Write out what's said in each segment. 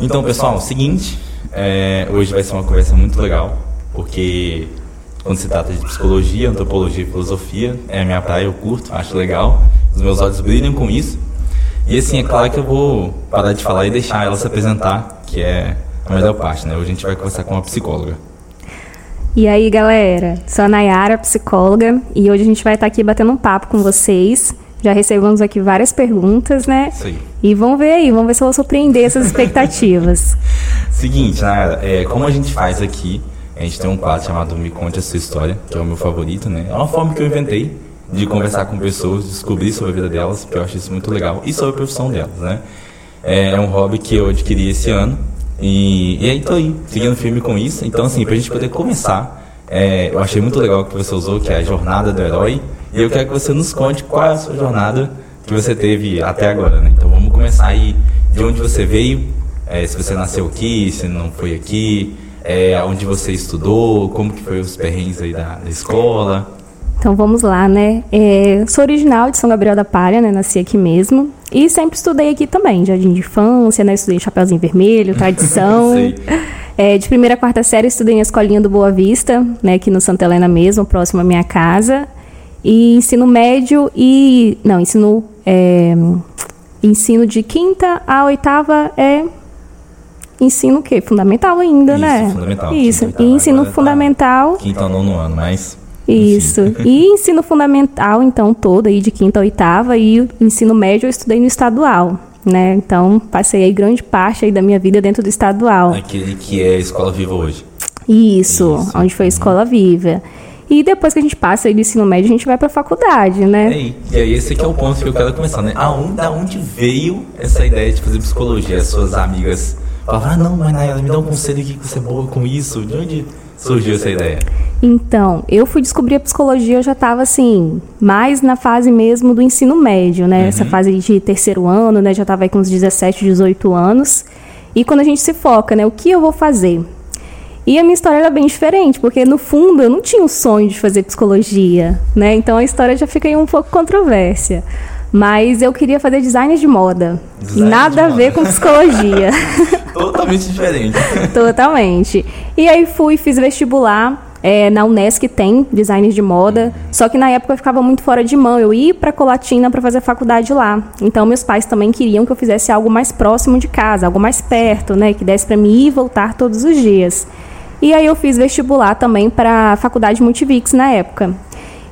Então, pessoal, é o seguinte, é, hoje vai ser uma conversa muito legal, porque quando se trata de psicologia, antropologia e filosofia, é a minha praia, eu curto, acho legal, os meus olhos brilham com isso. E assim, é claro que eu vou parar de falar e deixar ela se apresentar, que é a melhor parte, né? Hoje a gente vai conversar com uma psicóloga. E aí, galera? Sou a Nayara, psicóloga, e hoje a gente vai estar aqui batendo um papo com vocês já recebemos aqui várias perguntas, né? Sim. E vamos ver aí, vamos ver se eu vou surpreender essas expectativas. Seguinte, Nayara, é, como a gente faz aqui, a gente tem um quadro chamado Me Conte a Sua História, que é o meu favorito, né? É uma forma que eu inventei de conversar com pessoas, descobrir sobre a vida delas, porque eu acho isso muito legal, e sobre a profissão delas, né? É, é um hobby que eu adquiri esse ano, e, e aí tô aí, seguindo firme com isso. Então, assim, pra gente poder começar, é, eu achei muito legal o que você usou, que é a jornada do herói, e eu quero que você nos conte qual é a sua jornada que você teve até agora, né? Então vamos começar aí de onde você veio, é, se você nasceu aqui, se não foi aqui, é, onde você estudou, como que foi os perrengues aí da, da escola. Então vamos lá, né? É, sou original de São Gabriel da Palha, né? Nasci aqui mesmo. E sempre estudei aqui também, jardim de infância, né? Estudei Chapeuzinho Vermelho, tradição. é, de primeira a quarta série estudei na escolinha do Boa Vista, né? Aqui no Santa Helena mesmo, próximo à minha casa. E ensino médio e. Não, ensino. É, ensino de quinta a oitava é ensino o quê? Fundamental ainda, Isso, né? Fundamental. Isso. Quinta, e ensino tá fundamental. Tá quinta ou nono ano, mas. Isso. e ensino fundamental, então, todo aí de quinta a oitava. E ensino médio eu estudei no estadual. Né? Então, passei aí grande parte aí da minha vida dentro do estadual. Aquele que é a Escola Viva hoje. Isso, Isso. onde foi a Escola Viva. E depois que a gente passa aí do ensino médio, a gente vai para a faculdade, né? É, e aí esse aqui é o ponto que eu quero começar, né? Aonde, da onde veio essa ideia de fazer psicologia? As suas amigas falavam, ah, não, mas Nayara, me dá um conselho aqui que você é boa com isso. De onde surgiu essa ideia? Então, eu fui descobrir a psicologia, eu já estava assim, mais na fase mesmo do ensino médio, né? Uhum. Essa fase de terceiro ano, né? Já estava aí com uns 17, 18 anos. E quando a gente se foca, né? O que eu vou fazer? E a minha história era bem diferente, porque no fundo eu não tinha o sonho de fazer psicologia, né? Então a história já fica aí um pouco controvérsia. Mas eu queria fazer design de moda. Design nada de a moda. ver com psicologia. Totalmente diferente. Totalmente. E aí fui, fiz vestibular. É, na Unesc tem design de moda, só que na época eu ficava muito fora de mão. Eu ia para Colatina para fazer faculdade lá. Então meus pais também queriam que eu fizesse algo mais próximo de casa, algo mais perto, né, que desse para mim ir e voltar todos os dias. E aí eu fiz vestibular também para a faculdade Multivix na época.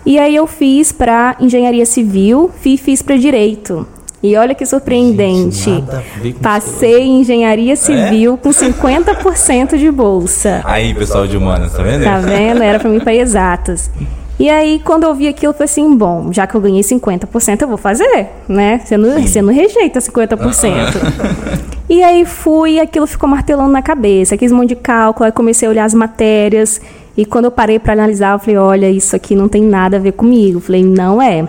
E aí eu fiz para engenharia civil e fiz para direito. E olha que surpreendente. Gente, Passei em engenharia é? civil é? com 50% de bolsa. Aí, pessoal de humanas, tá vendo? Tá vendo? Era para mim para exatas. E aí, quando eu vi aquilo, eu falei assim: bom, já que eu ganhei 50%, eu vou fazer, né? Você não, você não rejeita 50%. e aí fui, aquilo ficou martelando na cabeça, um monte de cálculo, aí comecei a olhar as matérias. E quando eu parei para analisar, eu falei: olha, isso aqui não tem nada a ver comigo. Eu falei: não é.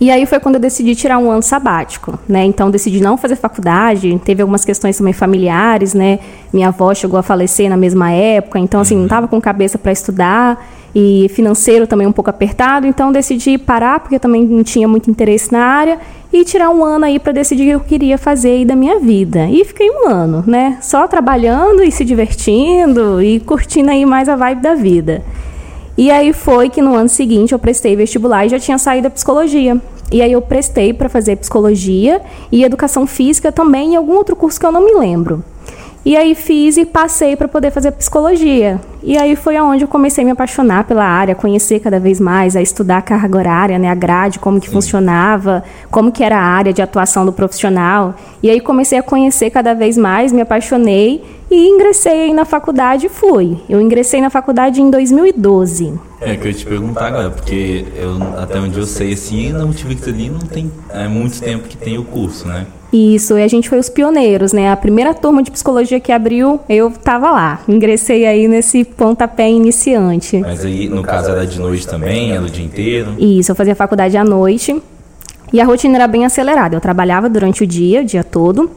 E aí foi quando eu decidi tirar um ano sabático, né? Então decidi não fazer faculdade, teve algumas questões também familiares, né? Minha avó chegou a falecer na mesma época, então assim, não estava com cabeça para estudar e financeiro também um pouco apertado, então decidi parar porque também não tinha muito interesse na área e tirar um ano aí para decidir o que eu queria fazer aí da minha vida. E fiquei um ano, né? Só trabalhando e se divertindo e curtindo aí mais a vibe da vida. E aí foi que no ano seguinte eu prestei vestibular e já tinha saído da psicologia. E aí eu prestei para fazer psicologia e educação física também e algum outro curso que eu não me lembro. E aí fiz e passei para poder fazer psicologia. E aí foi aonde eu comecei a me apaixonar pela área, conhecer cada vez mais, a estudar a carga horária, né, a grade, como que Sim. funcionava, como que era a área de atuação do profissional. E aí comecei a conhecer cada vez mais, me apaixonei e ingressei na faculdade e fui. Eu ingressei na faculdade em 2012. É, que eu ia te perguntar agora, porque eu, até onde eu sei, assim, na Multivix ali não tem é, muito tempo que tem o curso, né? Isso, e a gente foi os pioneiros, né? A primeira turma de psicologia que abriu, eu estava lá. Ingressei aí nesse pontapé iniciante. Mas aí, no caso, era de noite também, era o dia inteiro? Isso, eu fazia faculdade à noite. E a rotina era bem acelerada. Eu trabalhava durante o dia, o dia todo.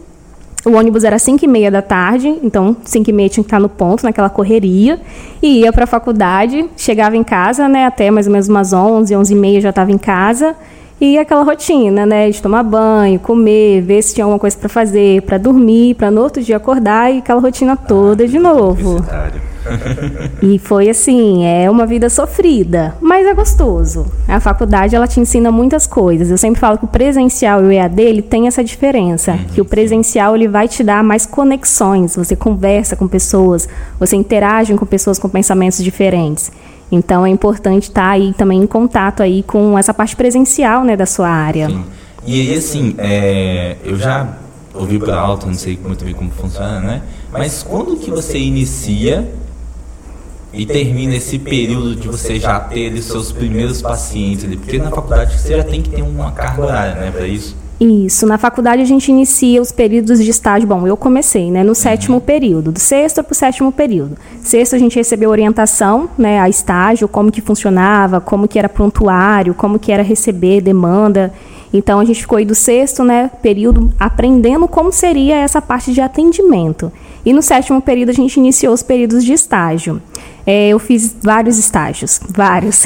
O ônibus era 5 e meia da tarde, então 5 e meia tinha que estar no ponto, naquela correria. E ia para a faculdade, chegava em casa, né, até mais ou menos umas 11, 11 e meia já estava em casa E aquela rotina, né, de tomar banho, comer, ver se tinha alguma coisa para fazer, para dormir, para no outro dia acordar e aquela rotina toda ah, de novo. e foi assim, é uma vida sofrida, mas é gostoso. A faculdade ela te ensina muitas coisas. Eu sempre falo que o presencial e o EAD ele tem essa diferença, uhum. que o presencial ele vai te dar mais conexões, você conversa com pessoas, você interage com pessoas com pensamentos diferentes. Então é importante estar tá aí também em contato aí com essa parte presencial né, da sua área. Sim. E assim, é, eu já ouvi por alto, não sei muito bem como funciona, né? Mas quando que você inicia e termina esse período de você já ter os seus primeiros pacientes? Porque na faculdade você já tem que ter uma carga horária, né, para isso? Isso, na faculdade a gente inicia os períodos de estágio. Bom, eu comecei, né, no sétimo período, do sexto para o sétimo período. Sexto a gente recebeu orientação, né, a estágio, como que funcionava, como que era prontuário, como que era receber demanda. Então a gente ficou aí do sexto, né, período aprendendo como seria essa parte de atendimento. E no sétimo período a gente iniciou os períodos de estágio. É, eu fiz vários estágios, vários.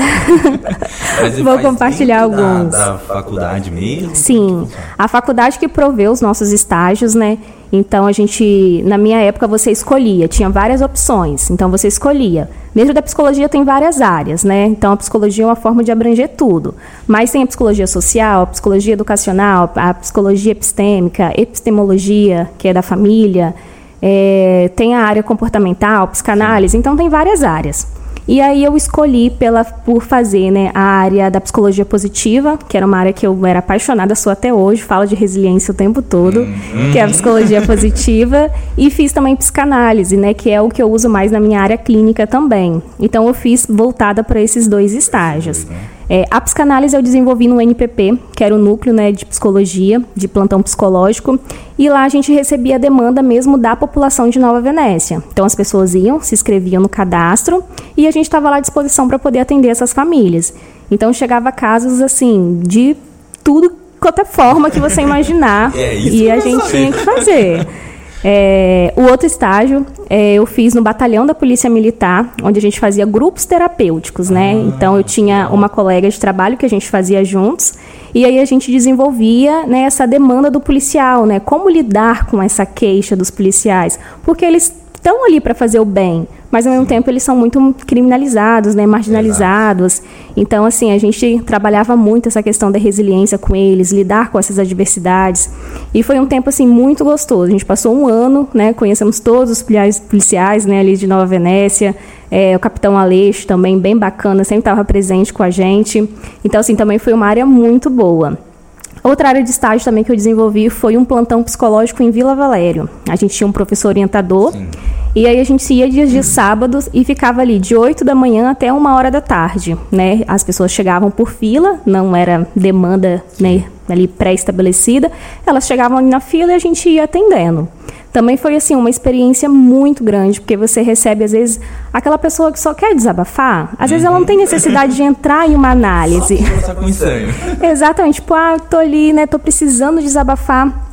Vou compartilhar alguns. Da, da faculdade mesmo? Sim, a faculdade que provê os nossos estágios, né? Então a gente, na minha época, você escolhia, tinha várias opções. Então você escolhia. Dentro da psicologia tem várias áreas, né? Então a psicologia é uma forma de abranger tudo. Mas tem a psicologia social, a psicologia educacional, a psicologia epistêmica, epistemologia, que é da família é, tem a área comportamental, psicanálise, então tem várias áreas. E aí eu escolhi pela, por fazer né, a área da psicologia positiva, que era uma área que eu era apaixonada, sou até hoje, falo de resiliência o tempo todo, que é a psicologia positiva, e fiz também psicanálise, né, que é o que eu uso mais na minha área clínica também. Então eu fiz voltada para esses dois estágios. É, a psicanálise eu desenvolvi no NPP, que era o núcleo né, de psicologia, de plantão psicológico, e lá a gente recebia a demanda mesmo da população de Nova Venécia. Então as pessoas iam, se inscreviam no cadastro e a gente estava lá à disposição para poder atender essas famílias. Então chegava casos assim de tudo qualquer forma que você imaginar é, e a gente tinha que fazer. É, o outro estágio é, eu fiz no batalhão da Polícia Militar, onde a gente fazia grupos terapêuticos, né? Ah, então eu tinha uma colega de trabalho que a gente fazia juntos e aí a gente desenvolvia né, essa demanda do policial, né? Como lidar com essa queixa dos policiais, porque eles estão ali para fazer o bem, mas ao mesmo tempo eles são muito criminalizados, né, marginalizados. Exato. Então, assim, a gente trabalhava muito essa questão da resiliência com eles, lidar com essas adversidades. E foi um tempo assim muito gostoso. A gente passou um ano, né, conhecemos todos os policiais, né, ali de Nova Venécia. É, o Capitão Aleixo também bem bacana, sempre estava presente com a gente. Então, assim, também foi uma área muito boa. Outra área de estágio também que eu desenvolvi foi um plantão psicológico em Vila Valério. A gente tinha um professor orientador. Sim. E aí a gente ia dias de sábados e ficava ali de 8 da manhã até uma hora da tarde, né? As pessoas chegavam por fila, não era demanda né, ali pré-estabelecida. Elas chegavam ali na fila e a gente ia atendendo também foi assim uma experiência muito grande, porque você recebe às vezes aquela pessoa que só quer desabafar, às vezes ela não tem necessidade de entrar em uma análise. Só com Exatamente, tipo, ah, tô ali, né, tô precisando desabafar.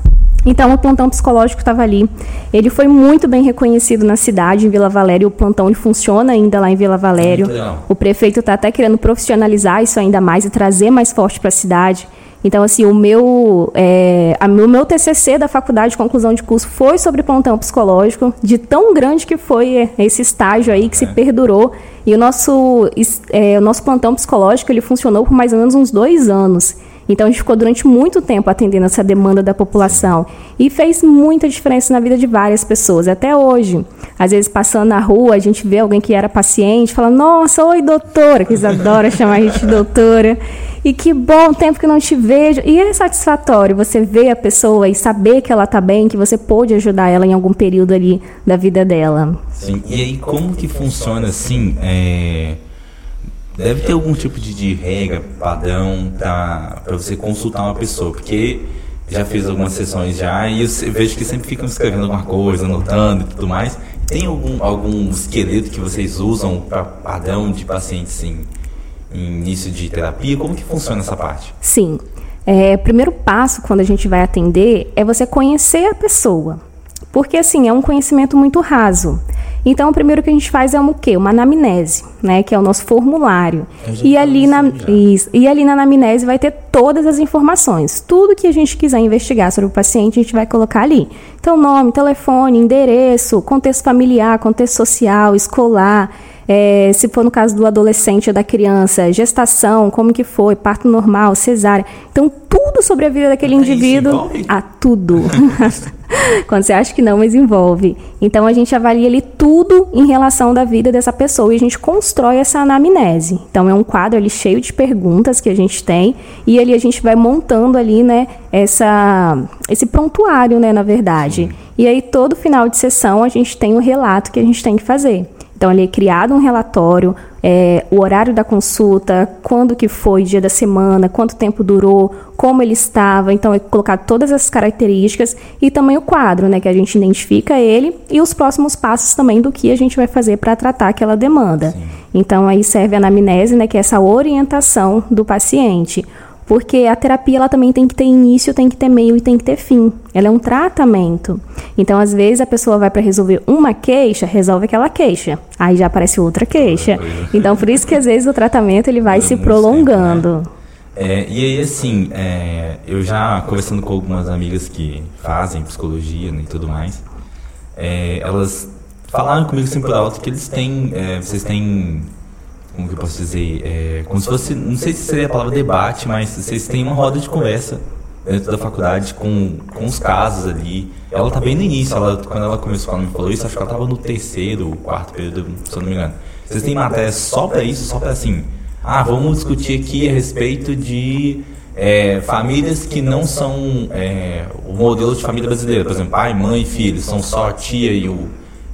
Então, o plantão psicológico estava ali. Ele foi muito bem reconhecido na cidade, em Vila Valério. O plantão ele funciona ainda lá em Vila Valério. O prefeito está até querendo profissionalizar isso ainda mais e trazer mais forte para a cidade. Então, assim, o meu, é, a, o meu TCC da faculdade de conclusão de curso foi sobre plantão psicológico, de tão grande que foi esse estágio aí que é. se perdurou. E o nosso, é, o nosso plantão psicológico ele funcionou por mais ou menos uns dois anos. Então a gente ficou durante muito tempo atendendo essa demanda da população e fez muita diferença na vida de várias pessoas, até hoje. Às vezes passando na rua, a gente vê alguém que era paciente, fala: "Nossa, oi doutora", que eles adoram chamar a gente de doutora. E que bom tempo que não te vejo. E é satisfatório você ver a pessoa e saber que ela está bem, que você pôde ajudar ela em algum período ali da vida dela. Sim. E aí como que funciona assim? É deve ter algum tipo de, de regra, padrão para você consultar uma pessoa, porque já fiz algumas sessões já e eu vejo que sempre ficam escrevendo alguma coisa, anotando e tudo mais. Tem algum, algum esqueleto que vocês usam para padrão de pacientes em, em início de terapia? Como que funciona essa parte? Sim. É, primeiro passo quando a gente vai atender é você conhecer a pessoa. Porque assim, é um conhecimento muito raso. Então, o primeiro que a gente faz é um quê? Uma anamnese, né? Que é o nosso formulário. E ali, na, isso, e ali na anamnese vai ter todas as informações. Tudo que a gente quiser investigar sobre o paciente, a gente vai colocar ali. Então, nome, telefone, endereço, contexto familiar, contexto social, escolar, é, se for no caso do adolescente ou da criança, gestação, como que foi, parto normal, cesárea. Então, tudo sobre a vida daquele indivíduo. Ah, tudo. Quando você acha que não, mas envolve. Então a gente avalia ali tudo em relação da vida dessa pessoa e a gente constrói essa anamnese. Então é um quadro ali cheio de perguntas que a gente tem e ali a gente vai montando ali, né, essa esse prontuário, né, na verdade. Sim. E aí todo final de sessão a gente tem o relato que a gente tem que fazer. Então, ali é criado um relatório, é, o horário da consulta, quando que foi, dia da semana, quanto tempo durou, como ele estava. Então, é colocado todas essas características e também o quadro, né, que a gente identifica ele e os próximos passos também do que a gente vai fazer para tratar aquela demanda. Sim. Então, aí serve a anamnese, né, que é essa orientação do paciente. Porque a terapia ela também tem que ter início, tem que ter meio e tem que ter fim. Ela é um tratamento. Então, às vezes, a pessoa vai para resolver uma queixa, resolve aquela queixa. Aí já aparece outra queixa. Então, por isso que às vezes o tratamento ele vai se prolongando. Sempre, né? é, e aí, assim, é, eu já conversando com algumas amigas que fazem psicologia né, e tudo mais, é, elas falaram comigo assim por alto que eles têm, é, vocês têm como que eu posso dizer, é, como se fosse, não sei se seria a palavra debate, mas vocês têm uma roda de conversa dentro da faculdade com, com os casos ali. Ela tá bem no início, ela, quando ela começou, ela me falou isso, acho que ela tava no terceiro, quarto período, se eu não me engano. Vocês têm matéria só para isso, só para assim, ah, vamos discutir aqui a respeito de é, famílias que não são é, o modelo de família brasileira, por exemplo, pai, mãe filho, são só a tia e o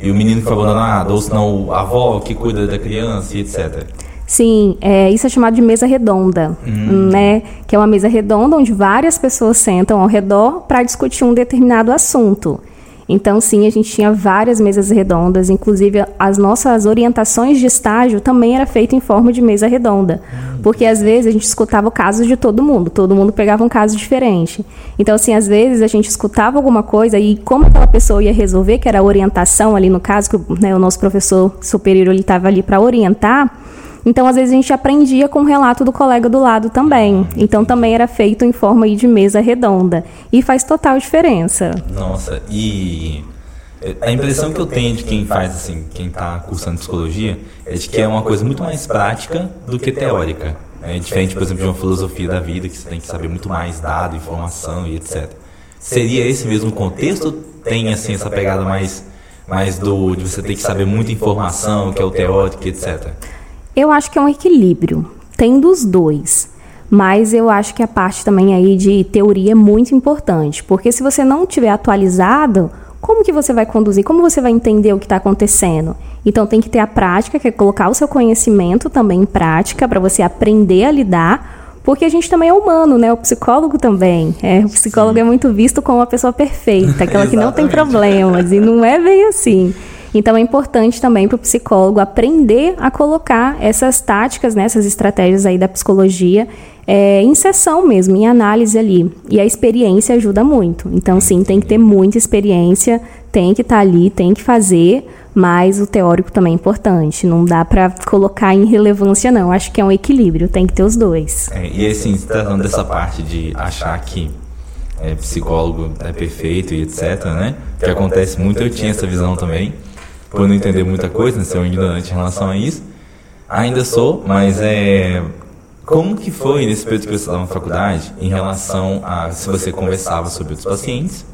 e o menino que foi abandonado, ou senão a avó que cuida da criança e etc. Sim, é, isso é chamado de mesa redonda, hum. né? Que é uma mesa redonda onde várias pessoas sentam ao redor para discutir um determinado assunto. Então, sim, a gente tinha várias mesas redondas, inclusive as nossas orientações de estágio também era feita em forma de mesa redonda, porque às vezes a gente escutava o caso de todo mundo, todo mundo pegava um caso diferente. Então, assim, às vezes a gente escutava alguma coisa e como aquela pessoa ia resolver, que era a orientação ali no caso, que né, o nosso professor superior estava ali para orientar, então, às vezes, a gente aprendia com o relato do colega do lado também. Então, também era feito em forma de mesa redonda. E faz total diferença. Nossa, e a impressão que eu tenho de quem faz, assim, quem está cursando psicologia, é de que é uma coisa muito mais prática do que teórica. É diferente, por exemplo, de uma filosofia da vida, que você tem que saber muito mais dado, informação e etc. Seria esse mesmo contexto? Tem, assim, essa pegada mais, mais do, de você ter que saber muita informação, que é o teórico, etc. Eu acho que é um equilíbrio. Tem dos dois. Mas eu acho que a parte também aí de teoria é muito importante, porque se você não tiver atualizado, como que você vai conduzir? Como você vai entender o que está acontecendo? Então tem que ter a prática, que é colocar o seu conhecimento também em prática para você aprender a lidar, porque a gente também é humano, né? O psicólogo também. É, o psicólogo Sim. é muito visto como uma pessoa perfeita, aquela que não tem problemas, e não é bem assim. Então é importante também para o psicólogo aprender a colocar essas táticas, né, essas estratégias aí da psicologia é, em sessão mesmo, em análise ali. E a experiência ajuda muito. Então, sim, tem que ter muita experiência, tem que estar tá ali, tem que fazer, mas o teórico também é importante. Não dá para colocar em relevância, não. Acho que é um equilíbrio, tem que ter os dois. É, e assim, você tá dessa parte de achar que é, psicólogo é perfeito e etc, né? Que acontece muito, eu tinha essa visão também por não entender muita coisa, né, ser um ignorante em relação a isso. Ainda sou, mas é. Como que foi nesse período que você estava na faculdade em relação a se você conversava sobre outros pacientes,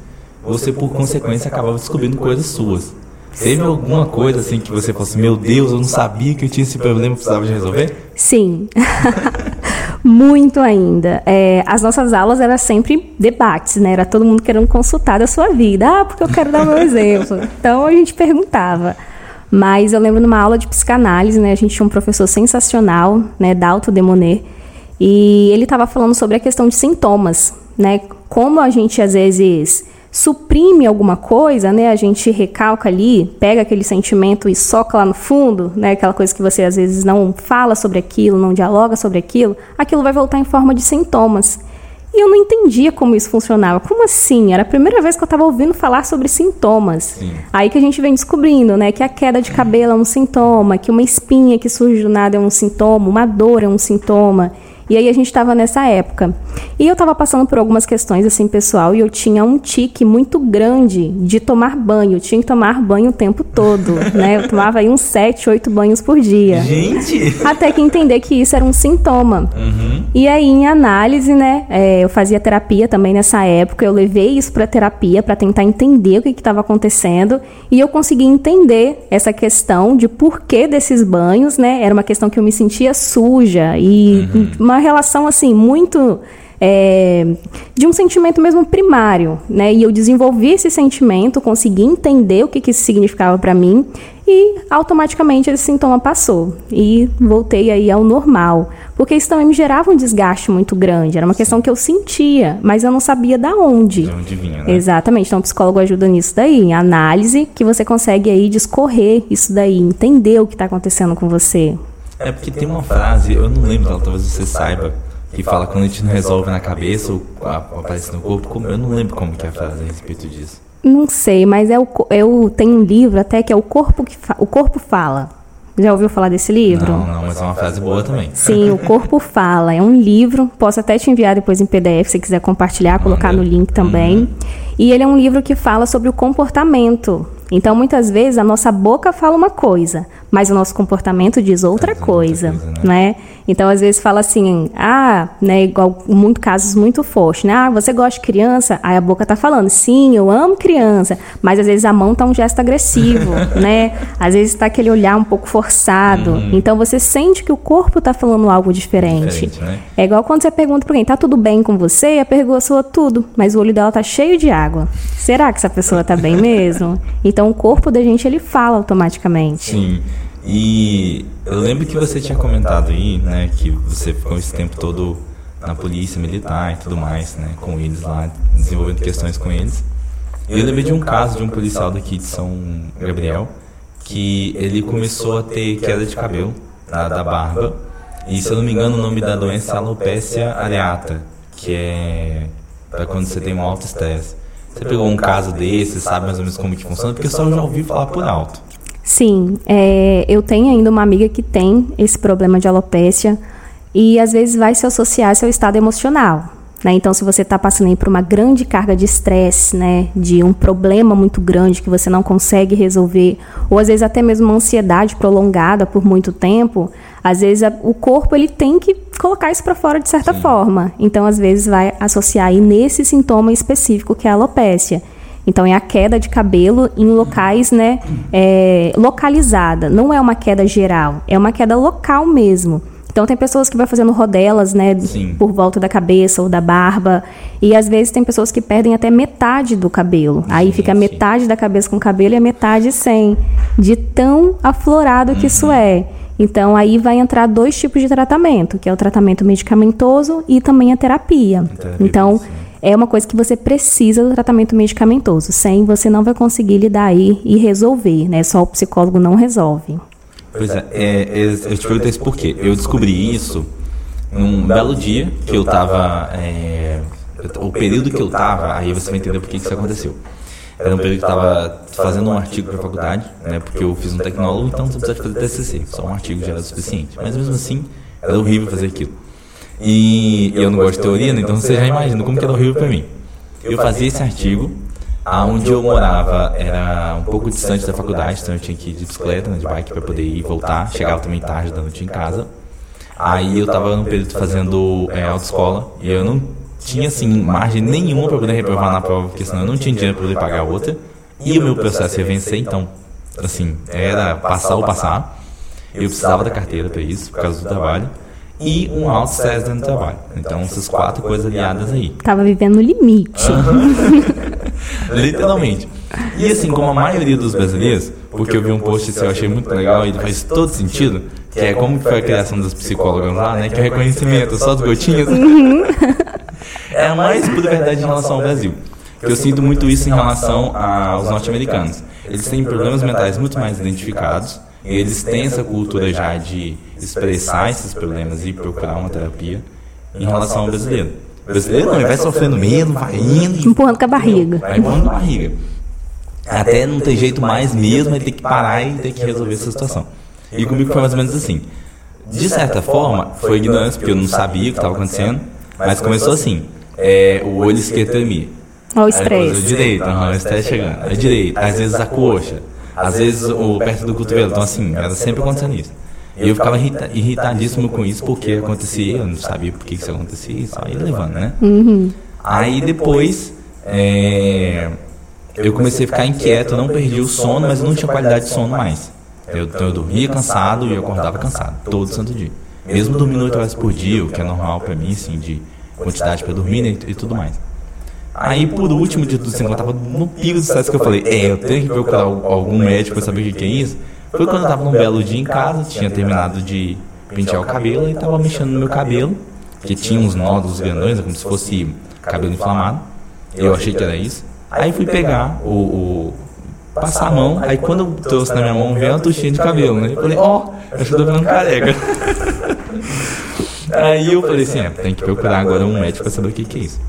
você por consequência acabava descobrindo coisas suas. Teve alguma coisa assim que você fosse, meu Deus, eu não sabia que eu tinha esse problema e precisava de resolver? Sim. Muito ainda. É, as nossas aulas eram sempre debates, né? Era todo mundo querendo consultar da sua vida. Ah, porque eu quero dar meu exemplo. Então a gente perguntava. Mas eu lembro numa aula de psicanálise, né? A gente tinha um professor sensacional, né? Dalto Demonet. E ele estava falando sobre a questão de sintomas, né? Como a gente às vezes suprime alguma coisa, né? A gente recalca ali, pega aquele sentimento e soca lá no fundo, né? Aquela coisa que você às vezes não fala sobre aquilo, não dialoga sobre aquilo, aquilo vai voltar em forma de sintomas. E eu não entendia como isso funcionava. Como assim? Era a primeira vez que eu estava ouvindo falar sobre sintomas. Sim. Aí que a gente vem descobrindo, né, que a queda de cabelo é um sintoma, que uma espinha que surge do nada é um sintoma, uma dor é um sintoma. E aí a gente estava nessa época. E eu estava passando por algumas questões assim, pessoal, e eu tinha um tique muito grande de tomar banho. Eu tinha que tomar banho o tempo todo, né? Eu tomava aí uns 7, 8 banhos por dia. Gente! Até que entender que isso era um sintoma. Uhum. E aí, em análise, né? É, eu fazia terapia também nessa época. Eu levei isso para terapia para tentar entender o que estava acontecendo. E eu consegui entender essa questão de porquê desses banhos, né? Era uma questão que eu me sentia suja e uhum. uma relação assim muito é, de um sentimento mesmo primário, né? E eu desenvolvi esse sentimento, consegui entender o que, que isso significava para mim e automaticamente esse sintoma passou e voltei aí ao normal, porque isso também me gerava um desgaste muito grande. Era uma questão que eu sentia, mas eu não sabia da onde. De onde vinha, né? Exatamente. Então o psicólogo ajuda nisso daí, em análise, que você consegue aí discorrer isso daí, entender o que está acontecendo com você. É porque tem uma frase, eu não lembro, talvez você saiba, que fala quando a gente não resolve na cabeça ou aparece no corpo, como, eu não lembro como que é a frase a respeito disso. Não sei, mas é o, eu tenho um livro até que é o corpo que o corpo fala. Já ouviu falar desse livro? Não, não, mas é uma frase boa também. Sim, o corpo fala. É um livro. Posso até te enviar depois em PDF se quiser compartilhar, colocar no link também. Uhum. E ele é um livro que fala sobre o comportamento. Então, muitas vezes, a nossa boca fala uma coisa, mas o nosso comportamento diz outra coisa, coisa né? né? Então, às vezes, fala assim, ah, né, igual muito, casos muito fortes, né? Ah, você gosta de criança? Aí a boca tá falando, sim, eu amo criança, mas às vezes a mão tá um gesto agressivo, né? Às vezes tá aquele olhar um pouco forçado. Uhum. Então, você sente que o corpo tá falando algo diferente. diferente né? É igual quando você pergunta pra alguém, tá tudo bem com você? E a pessoa, tudo, mas o olho dela tá cheio de água. Será que essa pessoa tá bem mesmo? Então, então o corpo da gente ele fala automaticamente. Sim. E eu lembro que você tinha comentado aí, né, que você ficou esse tempo todo na polícia militar e tudo mais, né, com eles lá, desenvolvendo questões com eles. E eu lembrei de um caso de um policial daqui de São Gabriel, que ele começou a ter queda de cabelo da, da barba. E se eu não me engano, o nome da doença é alopecia areata, que é para quando você tem um alto estresse. Você pegou um caso desse, sabe mais ou menos como que funciona? Porque só eu já ouvi falar por alto. Sim, é, eu tenho ainda uma amiga que tem esse problema de alopecia e às vezes vai se associar ao seu estado emocional. Né? Então, se você está passando por uma grande carga de estresse, né, de um problema muito grande que você não consegue resolver, ou às vezes até mesmo uma ansiedade prolongada por muito tempo, às vezes a, o corpo ele tem que colocar isso para fora de certa Sim. forma. Então, às vezes vai associar aí nesse sintoma específico que é a alopécia. Então, é a queda de cabelo em locais, né, é, localizada. Não é uma queda geral, é uma queda local mesmo. Então tem pessoas que vão fazendo rodelas, né, Sim. por volta da cabeça ou da barba, e às vezes tem pessoas que perdem até metade do cabelo. Aí fica metade da cabeça com cabelo e a metade sem, de tão aflorado que uhum. isso é. Então aí vai entrar dois tipos de tratamento, que é o tratamento medicamentoso e também a terapia. terapia então. É uma coisa que você precisa do tratamento medicamentoso. Sem você não vai conseguir lidar aí e resolver, né? Só o psicólogo não resolve. Pois é, é, é eu te pergunto isso porque eu descobri isso num belo dia que eu estava. É, o período que eu estava, aí você vai entender por que isso aconteceu. Era um período que eu estava fazendo um artigo para faculdade, né, porque eu fiz um tecnólogo, então você precisa fazer TCC, só um artigo já era suficiente. Mas mesmo assim, era horrível fazer aquilo. E eu não gosto de teoria, né, então você já imagina como que era horrível para mim. Eu fazia esse artigo, Aonde eu morava era um pouco distante da faculdade, então eu tinha que ir de bicicleta, né, de bike para poder ir e voltar. Chegava também tarde da noite em casa. Aí eu estava no período fazendo é, autoescola e eu não tinha assim margem nenhuma para poder reprovar na prova, porque senão eu não tinha dinheiro para poder pagar outra. E o meu processo ia vencer, então, assim, era passar ou passar. Eu precisava da carteira para isso, por causa do trabalho e um alto estresse dentro do trabalho. Então, essas quatro coisas aliadas aí. Tava vivendo no limite. Literalmente. E assim, como a maioria dos brasileiros, porque eu vi um post que eu achei muito legal e faz todo sentido, que é como foi a criação dos psicólogos lá, né? Que é o reconhecimento só dos gotinhas. Uhum. É a mais pura verdade em relação ao Brasil. Que eu sinto muito isso em relação aos norte-americanos. Eles têm problemas mentais muito mais identificados eles têm essa cultura já de expressar esses problemas e procurar uma terapia em relação ao brasileiro. O brasileiro não, ele vai sofrendo menos, vai indo. Empurrando com a barriga. Vai empurrando com a barriga. Até não ter jeito mais mesmo, ele tem que parar e ter que resolver essa situação. E comigo foi mais ou menos assim. De certa forma, foi ignorância, porque eu não sabia o que estava acontecendo, mas começou assim. É, o olho esquerdo tremia. Olha o estresse. o direito, aham, o estresse chegando. A direita, às vezes a coxa, às vezes o perto do cotovelo. Então, assim, era sempre acontecendo isso. E eu ficava irrita- irritadíssimo com isso, porque acontecia, eu não sabia por que isso acontecia, e só ia levando, né? Aí depois, é, eu comecei a ficar inquieto, não perdi o sono, mas não tinha qualidade de sono mais. Eu, então eu dormia cansado e eu acordava cansado, todo santo dia. Mesmo dormindo 8 horas por dia, o que é normal pra mim, assim, de quantidade pra dormir né, e, e tudo mais. Aí, por último de tudo, assim, eu tava no pico do estresse que eu falei, é, eu tenho que procurar al- algum médico pra saber o que é isso. Foi quando eu tava num belo dia em casa, tinha terminado de pentear o cabelo e tava mexendo no meu cabelo, que tinha uns nódulos grandões, como se fosse cabelo inflamado. Eu achei que era isso. Aí fui pegar o, o- passar a mão, aí quando eu trouxe na minha mão, veio uma tuchinha de cabelo, né? Eu falei, ó, acho que eu tô ficando careca. Aí eu falei assim, é, tem que procurar agora um médico pra saber o que que é isso.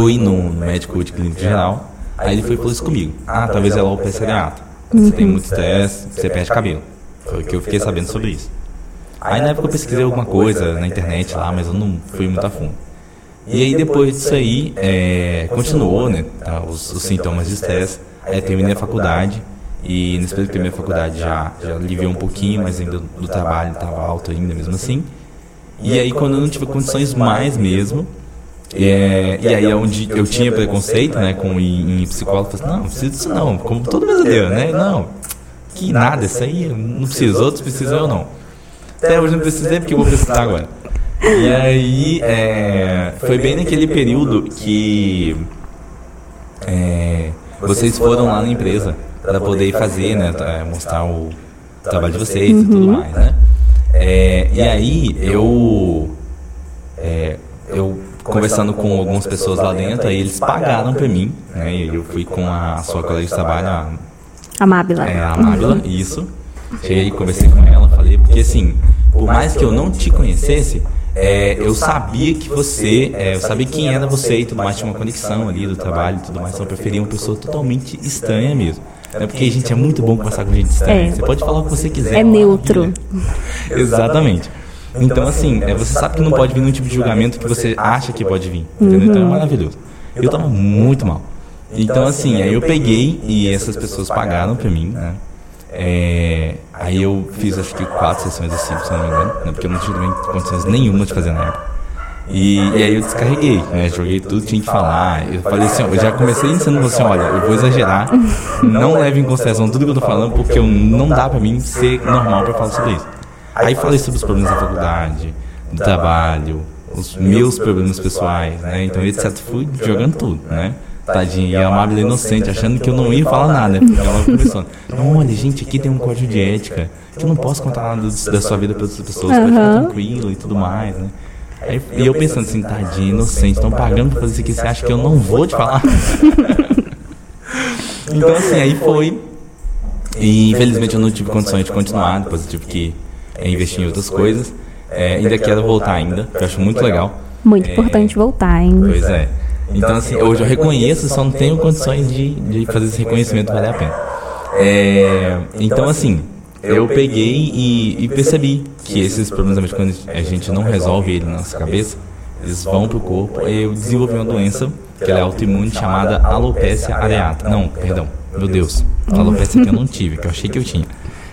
Fui no, médico de clínica geral, aí ele foi falou isso comigo. Ah, talvez é alopecia areata. Você tem muito estresse, você perde cabelo. Foi o que eu fiquei sabendo sobre isso. Aí na época eu pesquisei alguma coisa na internet lá, mas eu não fui muito a fundo. E aí depois disso aí, é, continuou, né, tá, os, os sintomas de estresse. Aí eu terminei a faculdade e nesse período que terminei a faculdade já, já aliviou um pouquinho, mas ainda do trabalho estava alto ainda mesmo assim. E aí quando eu não tive condições mais mesmo, é, e aí é onde eu tinha preconceito, né, com ir em psicólogo, falei, assim, não, não precisa disso não, como todo brasileiro, né, não, que nada, isso aí não preciso, outros precisam, eu não. Até hoje não precisei porque eu vou precisar agora. E aí, é, foi bem naquele período que é, vocês foram lá na empresa para poder fazer, né, é, mostrar o trabalho de vocês e tudo mais, né. É, e aí, eu, é, eu conversando com algumas pessoas lá dentro, aí eles pagaram pra mim, né, e eu fui com a sua colega de trabalho, a Amável. é, a Mábila, isso. Cheguei, conversei com ela, falei, porque assim, por mais que eu não te conhecesse, é, eu sabia que você, é, eu sabia quem era você e tudo mais, tinha uma conexão ali do trabalho e tudo mais, então eu preferia uma pessoa totalmente estranha mesmo. É porque a gente é muito bom conversar com gente estranha. É. Você pode falar o que você quiser. É neutro. Exatamente. Então, assim, é, você sabe que não pode vir num tipo de julgamento que você acha que pode vir. Entendeu? Então é maravilhoso. Eu tava muito mal. Então, assim, aí eu peguei e essas pessoas pagaram pra mim, né? É, aí eu fiz acho que quatro sessões assim, se não me engano, né? porque eu não tive também condições nenhuma de fazer na época. E, e aí eu descarreguei, né? Joguei tudo que tinha que falar. Eu falei assim, ó, eu já comecei ensinando você, olha, eu vou exagerar, não leve em consideração tudo que eu tô falando, porque eu, não dá pra mim ser normal pra falar sobre isso. Aí falei sobre os problemas da faculdade, do trabalho, os meus problemas pessoais, né? Então, etc. Fui jogando tudo, né? Tadinha, e a amável inocente, achando que eu não ia falar nada. Porque ela começou, não, olha, gente, aqui tem um código de ética, que eu não posso contar nada da sua vida para outras pessoas, pode ficar tranquilo e tudo mais, né? Aí, e eu pensando assim, tadinha, inocente, estão pagando pra fazer isso aqui, você acha que eu não vou te falar? então, assim, aí foi. E infelizmente eu não tive condições de continuar, depois eu tive que é, investir em outras coisas. É, ainda quero voltar ainda, que eu acho muito legal. Muito É, importante voltar, hein? Pois é. Então, assim, hoje eu reconheço, só não tenho condições de, de fazer esse reconhecimento valer a pena. É, então, assim, eu peguei e, e percebi que esses problemas, quando a gente não resolve ele na nossa cabeça, eles vão pro corpo. Eu desenvolvi uma doença, que ela é autoimune, chamada alopecia areata. Não, perdão, meu Deus. Alopecia que eu não tive, que eu achei que eu tinha.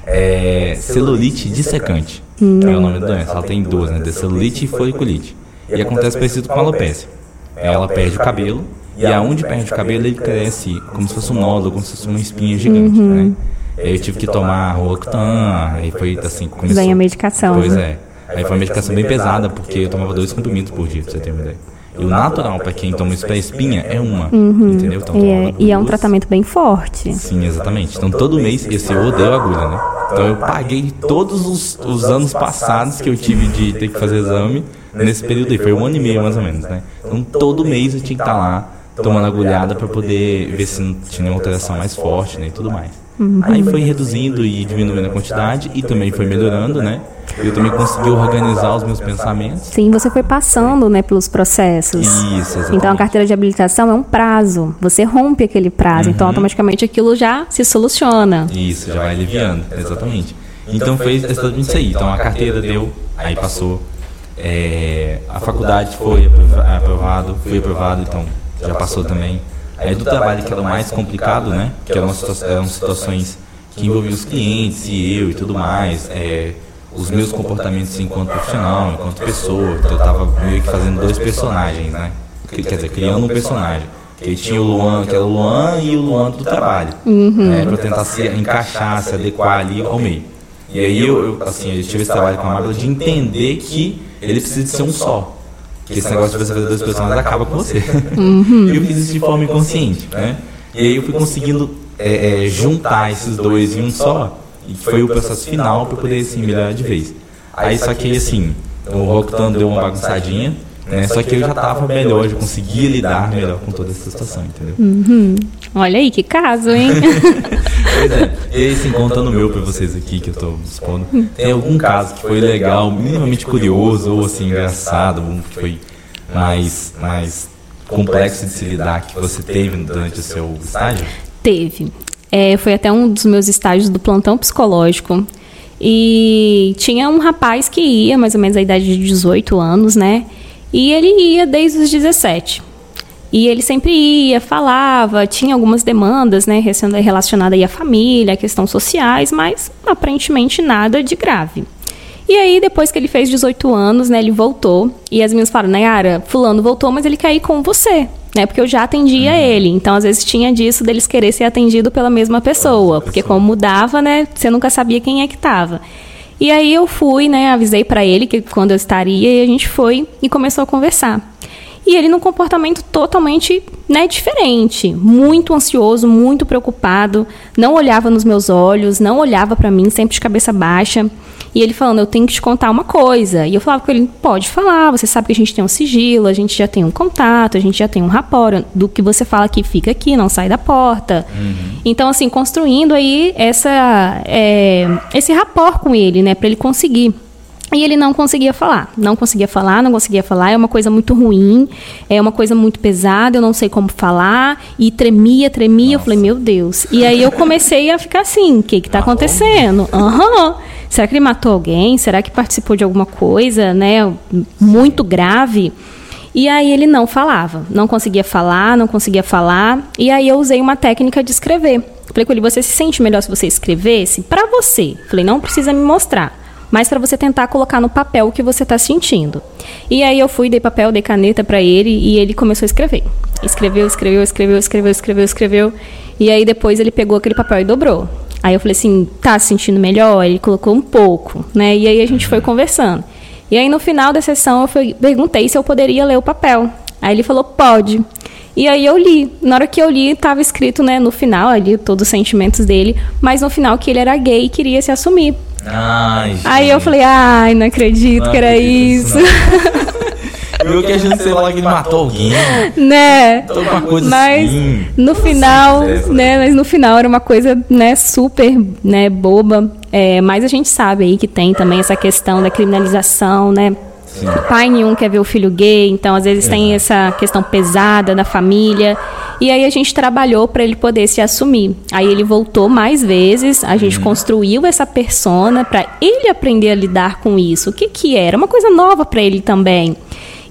É celulite dissecante. É o nome da doença. Ela tem duas, né? De celulite e foliculite. E acontece parecido com a alopecia. Ela perde o cabelo, e aonde perde o cabelo ele cresce como se fosse um nódulo, como se fosse uma espinha gigante, né? Aí eu tive que tomar Roacutan, aí foi assim, começou... Vem a medicação, Pois né? é. Aí foi uma medicação bem pesada, porque eu tomava dois comprimidos por dia, pra você ter uma ideia. E o natural pra quem toma isso pra espinha é uma, entendeu? Então, E é, e é um tratamento bem forte. Sim, exatamente. Então todo mês, esse eu odeio agulha, né? Então eu paguei todos os, os anos passados que eu tive de ter que fazer exame nesse período aí. Foi um ano e meio mais ou menos, né? Então todo mês eu tinha que estar lá tomando agulhada para poder ver se não tinha uma alteração mais forte, né, e tudo mais. Aí foi reduzindo e diminuindo a quantidade e também foi melhorando, né? Eu também consegui organizar os meus pensamentos. Sim, você foi passando, né, pelos processos. Isso, exatamente. Então a carteira de habilitação é um prazo. Você rompe aquele prazo, então automaticamente aquilo já se soluciona. Isso, já vai aliviando, exatamente. Então foi exatamente isso aí. Então a carteira deu, aí passou. É, a faculdade foi aprova- aprovado, foi aprovado, então já passou também. Aí do trabalho que era o mais complicado, né? Que eram, situa- eram situações que envolviam os clientes e eu e tudo mais. é, os meus comportamentos enquanto profissional, enquanto pessoa. Então eu tava meio que fazendo dois personagens, né? Quer dizer, criando um personagem. Que tinha o Luan, que era o Luan, e o Luan do trabalho. Né, pra tentar se encaixar, se adequar ali ao meio. E aí eu, eu, assim, eu tive esse trabalho com a Marvel de entender que ele precisa de ser um só. Que esse negócio de você fazer dois personagens acaba com você. E eu fiz isso de forma inconsciente, né? E aí eu fui conseguindo é, é, juntar esses dois em um só. E foi o processo final para poder, assim, melhorar de vez. Aí só que, assim, o Rocktan deu uma bagunçadinha, né? Só que eu já tava melhor, já conseguia lidar melhor com toda essa situação, entendeu? Olha aí, que caso, hein? Pois é. E aí, assim, contando o meu pra vocês aqui, que eu tô expondo, tem algum caso que foi legal, minimamente curioso, ou assim, engraçado, um que foi mais, mais complexo de se lidar, que você teve durante o seu estágio? Teve. É, foi até um dos meus estágios do plantão psicológico. E tinha um rapaz que ia, mais ou menos a idade de 18 anos, né? E ele ia desde os 17. E ele sempre ia, falava, tinha algumas demandas, né, relacionadas aí à família, a questões sociais, mas aparentemente nada de grave. E aí, depois que ele fez 18 anos, né, ele voltou. E as meninas falaram, Nayara, fulano voltou, mas ele quer ir com você. Né, porque eu já atendia ele. Então, às vezes, tinha disso deles querer ser atendido pela mesma pessoa. Porque como mudava, né, você nunca sabia quem é que estava. E aí eu fui, né, avisei para ele que quando eu estaria, e a gente foi e começou a conversar. E ele num comportamento totalmente né, diferente, muito ansioso, muito preocupado, não olhava nos meus olhos, não olhava para mim, sempre de cabeça baixa. E ele falando, eu tenho que te contar uma coisa. E eu falava com ele, pode falar, você sabe que a gente tem um sigilo, a gente já tem um contato, a gente já tem um rapport, do que você fala aqui fica aqui, não sai da porta. Então, assim, construindo aí essa, é, esse rapport com ele, né, para ele conseguir. E ele não conseguia falar, não conseguia falar, não conseguia falar, é uma coisa muito ruim, é uma coisa muito pesada, eu não sei como falar, e tremia, tremia, eu falei, meu Deus. E aí eu comecei a ficar assim, o que que tá acontecendo? Aham, será que ele matou alguém? Será que participou de alguma coisa, né, muito grave? E aí ele não falava, não conseguia falar, não conseguia falar, e aí eu usei uma técnica de escrever. Falei com ele, você se sente melhor se você escrevesse? Para você. Falei, não precisa me mostrar mas para você tentar colocar no papel o que você está sentindo. E aí eu fui, dei papel, dei caneta para ele e ele começou a escrever. Escreveu, escreveu, escreveu, escreveu, escreveu, escreveu. E aí depois ele pegou aquele papel e dobrou. Aí eu falei assim, tá se sentindo melhor? Ele colocou um pouco, né? E aí a gente foi conversando. E aí no final da sessão eu fui, perguntei se eu poderia ler o papel. Aí ele falou, pode. E aí eu li. Na hora que eu li, estava escrito, né, no final ali, todos os sentimentos dele, mas no final que ele era gay e queria se assumir. Ai, Aí eu falei, ai, não acredito Não que era acredito isso. Eu que a gente sei lá que ele matou alguém. né? Alguma coisa Mas assim. no final, Sim, né? Mas no final era uma coisa, né, super, né, boba. É, mas a gente sabe aí que tem também essa questão da criminalização, né? Sim. Pai nenhum quer ver o filho gay, então às vezes tem essa questão pesada da família. E aí a gente trabalhou para ele poder se assumir. Aí ele voltou mais vezes, a gente construiu essa persona para ele aprender a lidar com isso. O que que era? Uma coisa nova para ele também.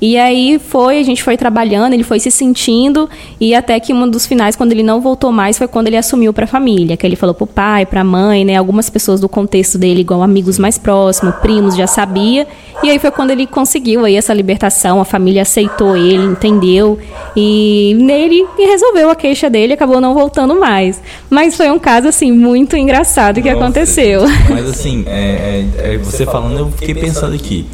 E aí foi, a gente foi trabalhando, ele foi se sentindo e até que um dos finais, quando ele não voltou mais, foi quando ele assumiu para a família, que ele falou pro pai, para a mãe, né? Algumas pessoas do contexto dele, igual amigos mais próximos, primos, já sabia. E aí foi quando ele conseguiu aí essa libertação, a família aceitou ele, entendeu e nele e resolveu a queixa dele, acabou não voltando mais. Mas foi um caso assim muito engraçado que Nossa, aconteceu. Mas assim, é, é- é você falando, eu fiquei pensando aqui.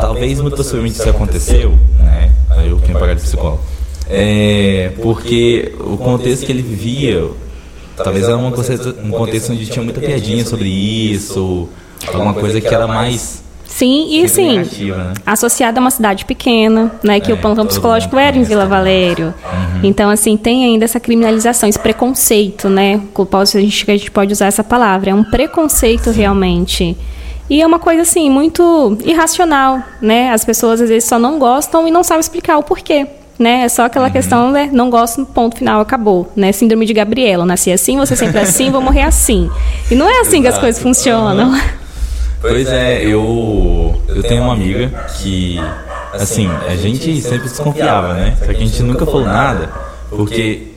Talvez muito possivelmente isso aconteceu, né? Eu que pagar de psicólogo. É, porque o contexto que ele vivia, talvez era uma coisa- um contexto onde tinha muita piadinha sobre isso, alguma coisa que era mais Sim, e sim, né? associada a uma cidade pequena, né? Que É, o plantão psicológico era em Vila também. Valério. Então, assim, tem ainda essa criminalização, esse preconceito, né? Com o qual A gente, que a gente pode usar essa palavra. É um preconceito realmente. E é uma coisa, assim, muito irracional, né? As pessoas, às vezes, só não gostam e não sabem explicar o porquê. Né? É só aquela questão, né? Não gosto, ponto final, acabou. Né? Síndrome de Gabriela. Nasci assim, você sempre assim, vou morrer assim. E não é assim que as Exato. coisas funcionam. Pois é, eu, eu tenho uma amiga que, assim, a gente sempre desconfiava, né? Só que a gente nunca falou nada, porque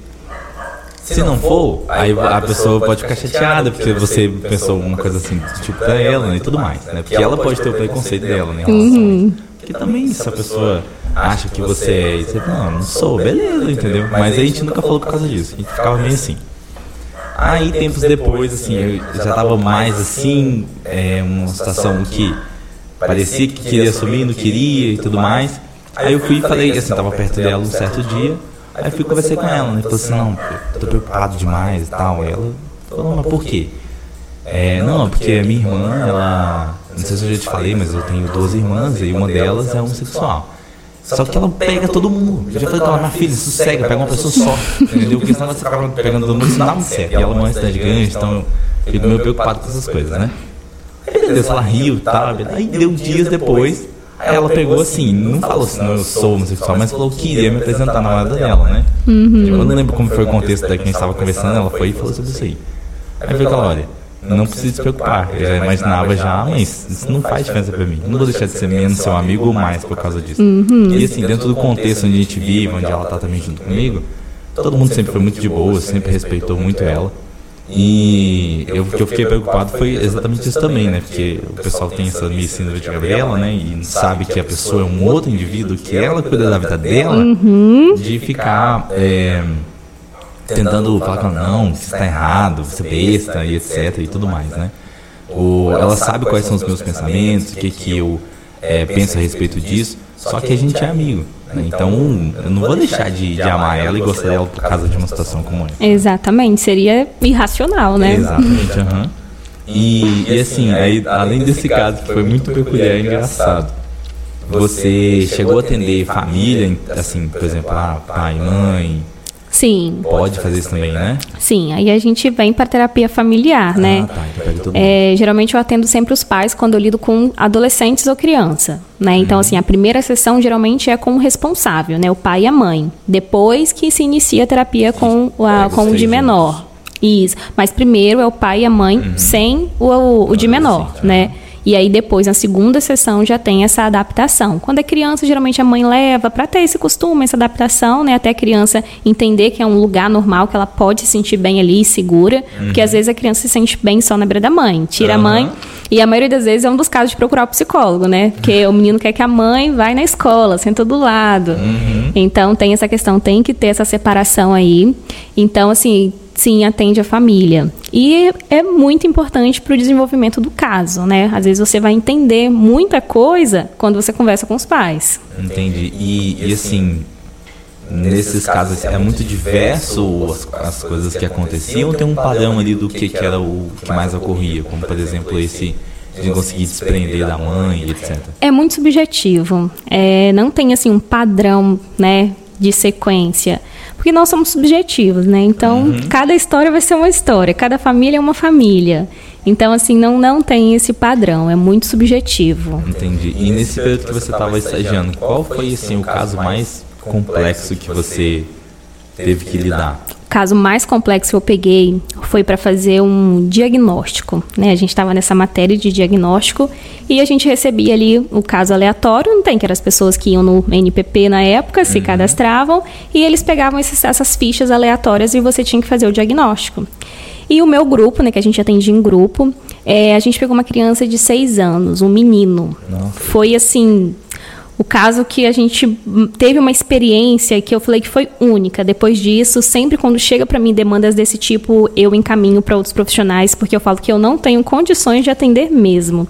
se não for, aí a pessoa pode ficar chateada porque você pensou uma coisa assim, tipo pra ela né, e tudo mais, né? Porque ela pode ter o preconceito dela, né? em relação. Porque também se a pessoa acha que você é, e você fala, não, não sou, beleza, entendeu? Mas a gente nunca falou por causa disso, a gente ficava meio assim. Aí, tempos depois, assim, eu já tava mais assim, é, uma situação que parecia que queria assumir, não queria e tudo mais. Aí eu fui e falei, assim, tava perto dela um certo dia. Aí eu fui conversar com ela, né? Falei assim, não, eu tô preocupado demais e tal. Ela falou, mas por quê? É, não, porque a minha irmã, ela. Não sei se eu já te falei, mas eu tenho duas irmãs e uma delas é homossexual. Só que ela pega todo mundo. Eu já falei pra ela, minha filha, sossega, pega uma pessoa só. Entendeu? Porque senão você acaba pegando todo mundo, isso não dá muito certo. E ela mora em cidade grande, então eu fico meio preocupado com essas coisas, né? Aí beleza, ela riu e tal. Aí deu dias depois, aí ela pegou assim, não falou assim, não, eu sou homossexual, mas falou que queria me apresentar na hora dela, né? Eu não lembro como foi o contexto da que a gente estava conversando, ela foi e falou sobre isso aí. Aí eu falei com ela, olha, não precisa se preocupar, eu já imaginava já, mas isso não faz diferença pra mim. Não vou deixar de ser menos seu amigo ou mais por causa disso. E assim, dentro do contexto onde a gente vive, onde ela tá também junto comigo, todo mundo sempre foi muito de boa, sempre respeitou muito ela. E eu, o que eu fiquei preocupado foi exatamente isso também, né? Porque o pessoal tem essa meio síndrome de Gabriela, né? E sabe que a pessoa é um outro indivíduo, que ela cuida da vida dela, de ficar é, tentando falar com ela, não, você está errado, você é besta e etc e tudo mais, né? O, ela sabe quais são os meus pensamentos, o que, que eu é, penso a respeito disso, só que a gente é amigo. né? Então eu não vou deixar de, de amar ela e gostar dela por causa de uma situação como essa. Exatamente, seria irracional, né? Exatamente, aham. E, e assim, aí, além desse caso que foi muito peculiar e engraçado, você chegou a atender família, assim, por exemplo, ah, pai, mãe, Sim, pode fazer isso também, né? sim. Aí a gente vem para terapia familiar, né? Ah, tá, então pega todo mundo. É, geralmente eu atendo sempre os pais quando eu lido com adolescentes ou criança, né? Então, assim, a primeira sessão geralmente é com o responsável, né? O pai e a mãe. Depois que se inicia a terapia com, o- a, com o de três menor. Isso. Mas primeiro é o pai e a mãe sem o, o, o de menor, Adolescente, né? E aí depois, na segunda sessão, já tem essa adaptação. Quando é criança, geralmente a mãe leva para ter esse costume, essa adaptação, né? Até a criança entender que é um lugar normal, que ela pode se sentir bem ali, segura. Porque às vezes a criança se sente bem só na beira da mãe. Tira a Aham. mãe. E a maioria das vezes é um dos casos de procurar o psicólogo, né? Porque o menino quer que a mãe vá na escola, senta do lado. Então tem essa questão, tem que ter essa separação aí. Então, assim, sim, atende a família. E é muito importante para o desenvolvimento do caso, né? Às vezes você vai entender muita coisa quando você conversa com os pais. Entendi. E, e assim, nesses casos é muito diverso as, as coisas que aconteciam ou tem um padrão ali do que, que era o que mais ocorria? Como, por exemplo, esse de conseguir desprender da mãe, etc. É muito subjetivo. É, não tem assim um padrão, né, de sequência, porque nós somos subjetivos, né? Então cada história vai ser uma história, cada família é uma família. Então assim não não tem esse padrão, é muito subjetivo. Entendi. E nesse período que você estava estagiando, qual foi assim o caso mais complexo que você teve que lidar? O caso mais complexo que eu peguei foi para fazer um diagnóstico. Né? A gente estava nessa matéria de diagnóstico e a gente recebia ali o caso aleatório, não tem, que eram as pessoas que iam no NPP na época, se cadastravam, e eles pegavam esses- essas fichas aleatórias e você tinha que fazer o diagnóstico. E o meu grupo, né, que a gente atendia em grupo, é, a gente pegou uma criança de seis anos, um menino. Nossa. Foi assim, o caso que a gente teve uma experiência que eu falei que foi única. Depois disso, sempre quando chega para mim demandas desse tipo, eu encaminho para outros profissionais, porque eu falo que eu não tenho condições de atender mesmo.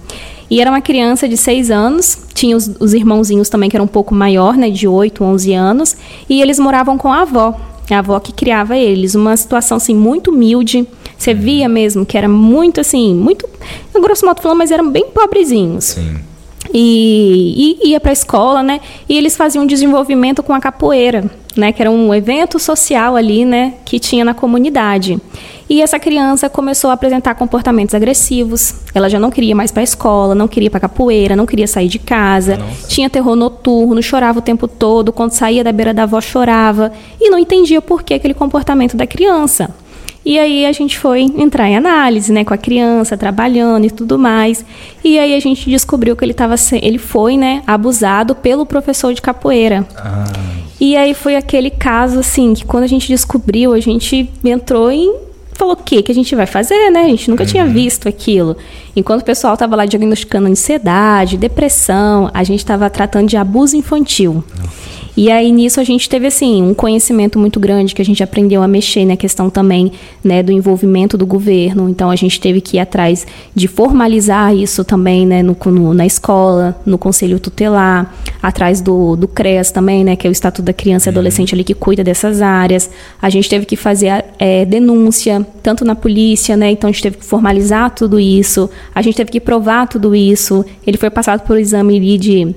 E era uma criança de 6 anos, tinha os, os irmãozinhos também que eram um pouco maior, né, de 8, 11 anos, e eles moravam com a avó. A avó que criava eles, uma situação assim muito humilde. Você via mesmo que era muito assim, muito, grosso modo falando, mas eram bem pobrezinhos. Sim. E, e ia para a escola, né? E eles faziam um desenvolvimento com a capoeira, né? Que era um evento social ali, né? Que tinha na comunidade. E essa criança começou a apresentar comportamentos agressivos. Ela já não queria mais para a escola, não queria para capoeira, não queria sair de casa. Nossa. Tinha terror noturno, chorava o tempo todo. Quando saía da beira da avó, chorava. E não entendia por que aquele comportamento da criança. E aí a gente foi entrar em análise, né, com a criança, trabalhando e tudo mais. E aí a gente descobriu que ele tava ele foi, né, abusado pelo professor de capoeira. Ah. E aí foi aquele caso assim que quando a gente descobriu, a gente entrou em falou o que que a gente vai fazer, né? A gente nunca uhum. tinha visto aquilo. Enquanto o pessoal estava lá diagnosticando ansiedade, depressão, a gente estava tratando de abuso infantil. Nossa. E aí nisso a gente teve assim um conhecimento muito grande que a gente aprendeu a mexer na questão também né, do envolvimento do governo. Então a gente teve que ir atrás de formalizar isso também né, no, no, na escola, no conselho tutelar, atrás do, do CREAS também, né, que é o Estatuto da Criança e uhum. Adolescente ali que cuida dessas áreas. A gente teve que fazer é, denúncia tanto na polícia, né? Então a gente teve que formalizar tudo isso. A gente teve que provar tudo isso. Ele foi passado por exame de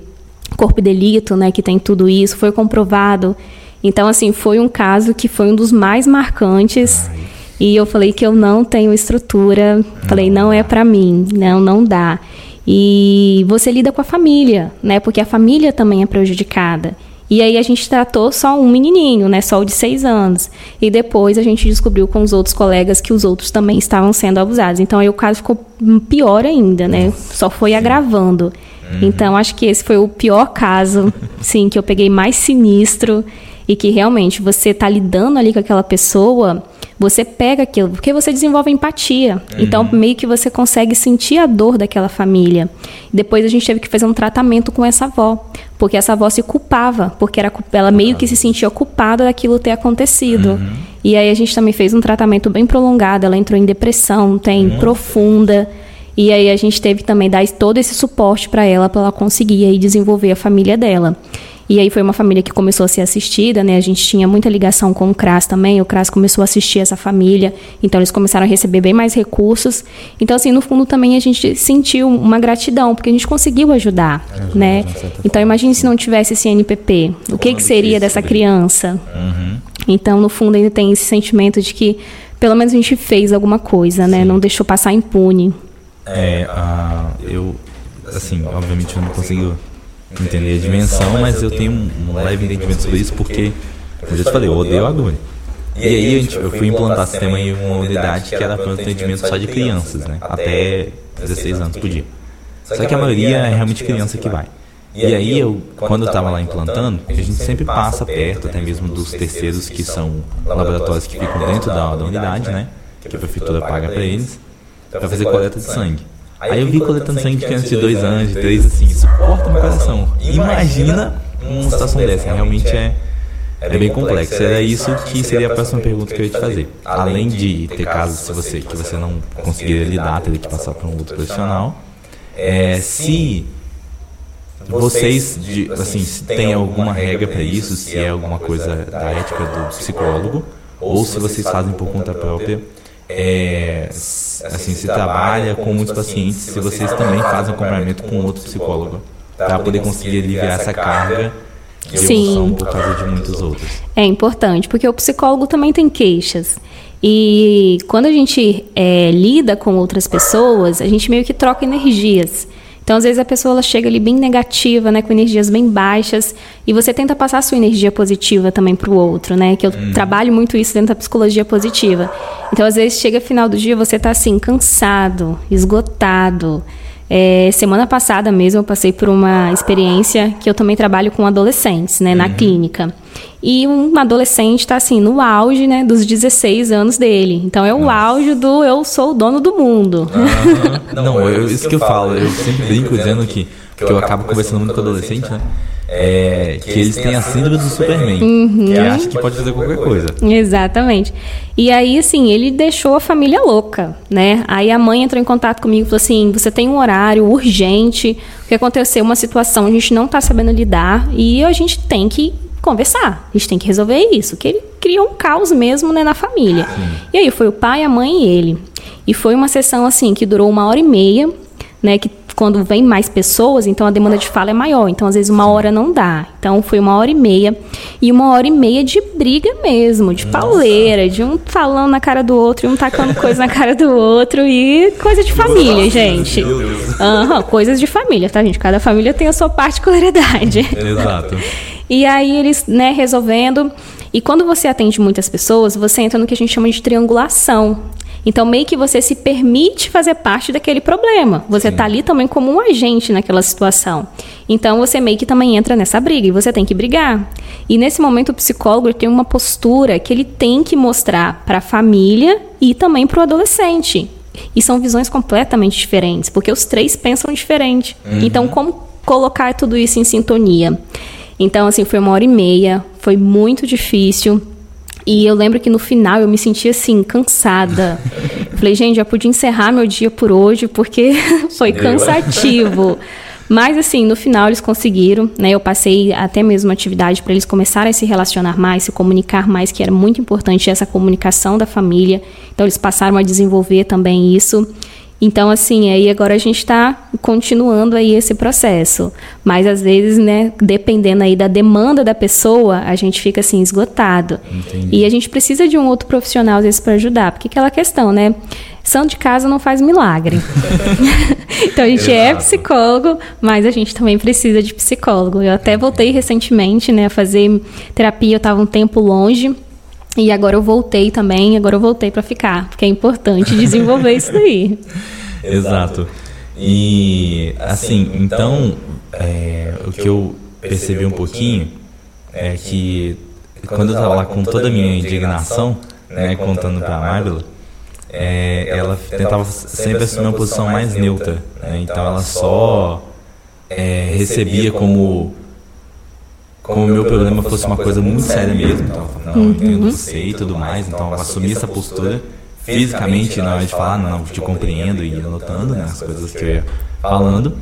corpo de delito, né, que tem tudo isso, foi comprovado. Então, assim, foi um caso que foi um dos mais marcantes. Ai. E eu falei que eu não tenho estrutura, não. falei, não é para mim, não, não dá. E você lida com a família, né, porque a família também é prejudicada. E aí a gente tratou só um menininho, né, só o de seis anos. E depois a gente descobriu com os outros colegas que os outros também estavam sendo abusados. Então aí o caso ficou pior ainda, né, só foi agravando. Uhum. Então, acho que esse foi o pior caso, sim, que eu peguei mais sinistro e que realmente você está lidando ali com aquela pessoa, você pega aquilo, porque você desenvolve empatia. Uhum. Então, meio que você consegue sentir a dor daquela família. Depois a gente teve que fazer um tratamento com essa avó, porque essa avó se culpava, porque era, ela meio que se sentia culpada daquilo ter acontecido. Uhum. E aí a gente também fez um tratamento bem prolongado, ela entrou em depressão, tem uhum. profunda. E aí a gente teve também dar todo esse suporte para ela, para ela conseguir aí desenvolver a família dela. E aí foi uma família que começou a ser assistida, né? A gente tinha muita ligação com o CRAS também. O CRAS começou a assistir essa família, então eles começaram a receber bem mais recursos. Então assim, no fundo também a gente sentiu uma gratidão, porque a gente conseguiu ajudar, é, né? Então imagine se não tivesse esse NPP, o que que seria dessa criança? Uhum. Então, no fundo ainda tem esse sentimento de que pelo menos a gente fez alguma coisa, né? Não deixou passar impune. É, a, eu, assim, obviamente eu não consigo entender a dimensão, mas eu tenho um, leve entendimento sobre isso porque, como eu já te falei, eu odeio agulha. E aí eu fui implantar sistema em uma unidade que era para atendimento só de crianças, né? Até 16 anos por dia. Só que a maioria é realmente criança que vai. E aí, eu, quando eu estava lá implantando, a gente sempre passa perto, até mesmo dos terceiros que são laboratórios que ficam dentro da, da unidade, né? Que a prefeitura paga para eles para fazer coleta de sangue. Aí eu vi coletando sangue de crianças de dois anos, de três, assim, isso corta meu coração. Imagina uma situação dessa, realmente é, é bem complexo. Era isso que seria a próxima pergunta que eu ia te fazer. Além de ter casos se você, que você não conseguiria lidar, teria que passar para um outro profissional, é, se vocês, de, assim, se tem alguma regra para isso, se é alguma coisa da ética do psicólogo, ou se vocês fazem por conta própria é, assim, se trabalha com muitos pacientes, se vocês também fazem acompanhamento com outro psicólogo, para poder conseguir aliviar essa carga de Sim. por causa de muitos outros. É importante, porque o psicólogo também tem queixas. E quando a gente é, lida com outras pessoas, a gente meio que troca energias. Então, às vezes, a pessoa ela chega ali bem negativa, né, com energias bem baixas, e você tenta passar a sua energia positiva também para o outro, né? Que eu hum. trabalho muito isso dentro da psicologia positiva. Então, às vezes, chega final do dia, você está assim, cansado, esgotado. É, semana passada mesmo eu passei por uma experiência que eu também trabalho com adolescentes, né, na uhum. clínica. E um adolescente está assim, no auge, né, dos 16 anos dele. Então é o Nossa. auge do eu sou o dono do mundo. Não, não eu, isso que eu falo, eu sempre brinco dizendo que, que eu acabo conversando muito com adolescente, né? é, que eles têm a síndrome do Superman, uhum. que acha que pode fazer qualquer coisa. Exatamente. E aí, assim, ele deixou a família louca, né? Aí a mãe entrou em contato comigo e falou assim: você tem um horário urgente, o que aconteceu? Uma situação, a gente não está sabendo lidar e a gente tem que conversar, a gente tem que resolver isso, que ele criou um caos mesmo né, na família. Sim. E aí foi o pai, a mãe e ele. E foi uma sessão assim que durou uma hora e meia, né? Que quando vem mais pessoas, então a demanda de fala é maior. Então, às vezes, uma hora não dá. Então, foi uma hora e meia. E uma hora e meia de briga mesmo, de Nossa. pauleira, de um falando na cara do outro e um tacando coisa na cara do outro. E coisa de família, gente. Uhum, coisas de família, tá, gente? Cada família tem a sua particularidade. Exato. E aí eles, né, resolvendo. E quando você atende muitas pessoas, você entra no que a gente chama de triangulação. Então, meio que você se permite fazer parte daquele problema. Você está ali também como um agente naquela situação. Então, você meio que também entra nessa briga e você tem que brigar. E nesse momento, o psicólogo tem uma postura que ele tem que mostrar para a família e também para o adolescente. E são visões completamente diferentes, porque os três pensam diferente. Uhum. Então, como colocar tudo isso em sintonia? Então, assim, foi uma hora e meia, foi muito difícil. E eu lembro que no final eu me senti assim, cansada. Falei, gente, já podia encerrar meu dia por hoje, porque foi cansativo. Mas assim, no final eles conseguiram, né? Eu passei até mesmo atividade para eles começarem a se relacionar mais, se comunicar mais, que era muito importante essa comunicação da família. Então eles passaram a desenvolver também isso. Então, assim, aí agora a gente está continuando aí esse processo. Mas às vezes, né, dependendo aí da demanda da pessoa, a gente fica assim esgotado. Entendi. E a gente precisa de um outro profissional às vezes para ajudar, porque aquela questão, né? Santo de casa não faz milagre. então a gente é Exato. é psicólogo, mas a gente também precisa de psicólogo. Eu até voltei recentemente, né, a fazer terapia, eu estava um tempo longe. E agora eu voltei também, agora eu voltei para ficar, porque é importante desenvolver isso daí. Exato. E assim, então, é, o que eu percebi um pouquinho é que quando eu estava lá com toda a minha indignação, né, contando para a Marvel, é, ela tentava sempre assumir uma posição mais neutra. Né, então ela só é, recebia como como o meu problema fosse uma coisa muito séria mesmo, então, não, eu entendo você e tudo mais, então eu assumi essa postura fisicamente na hora de falar, não, te compreendo e anotando né, as coisas que eu ia falando.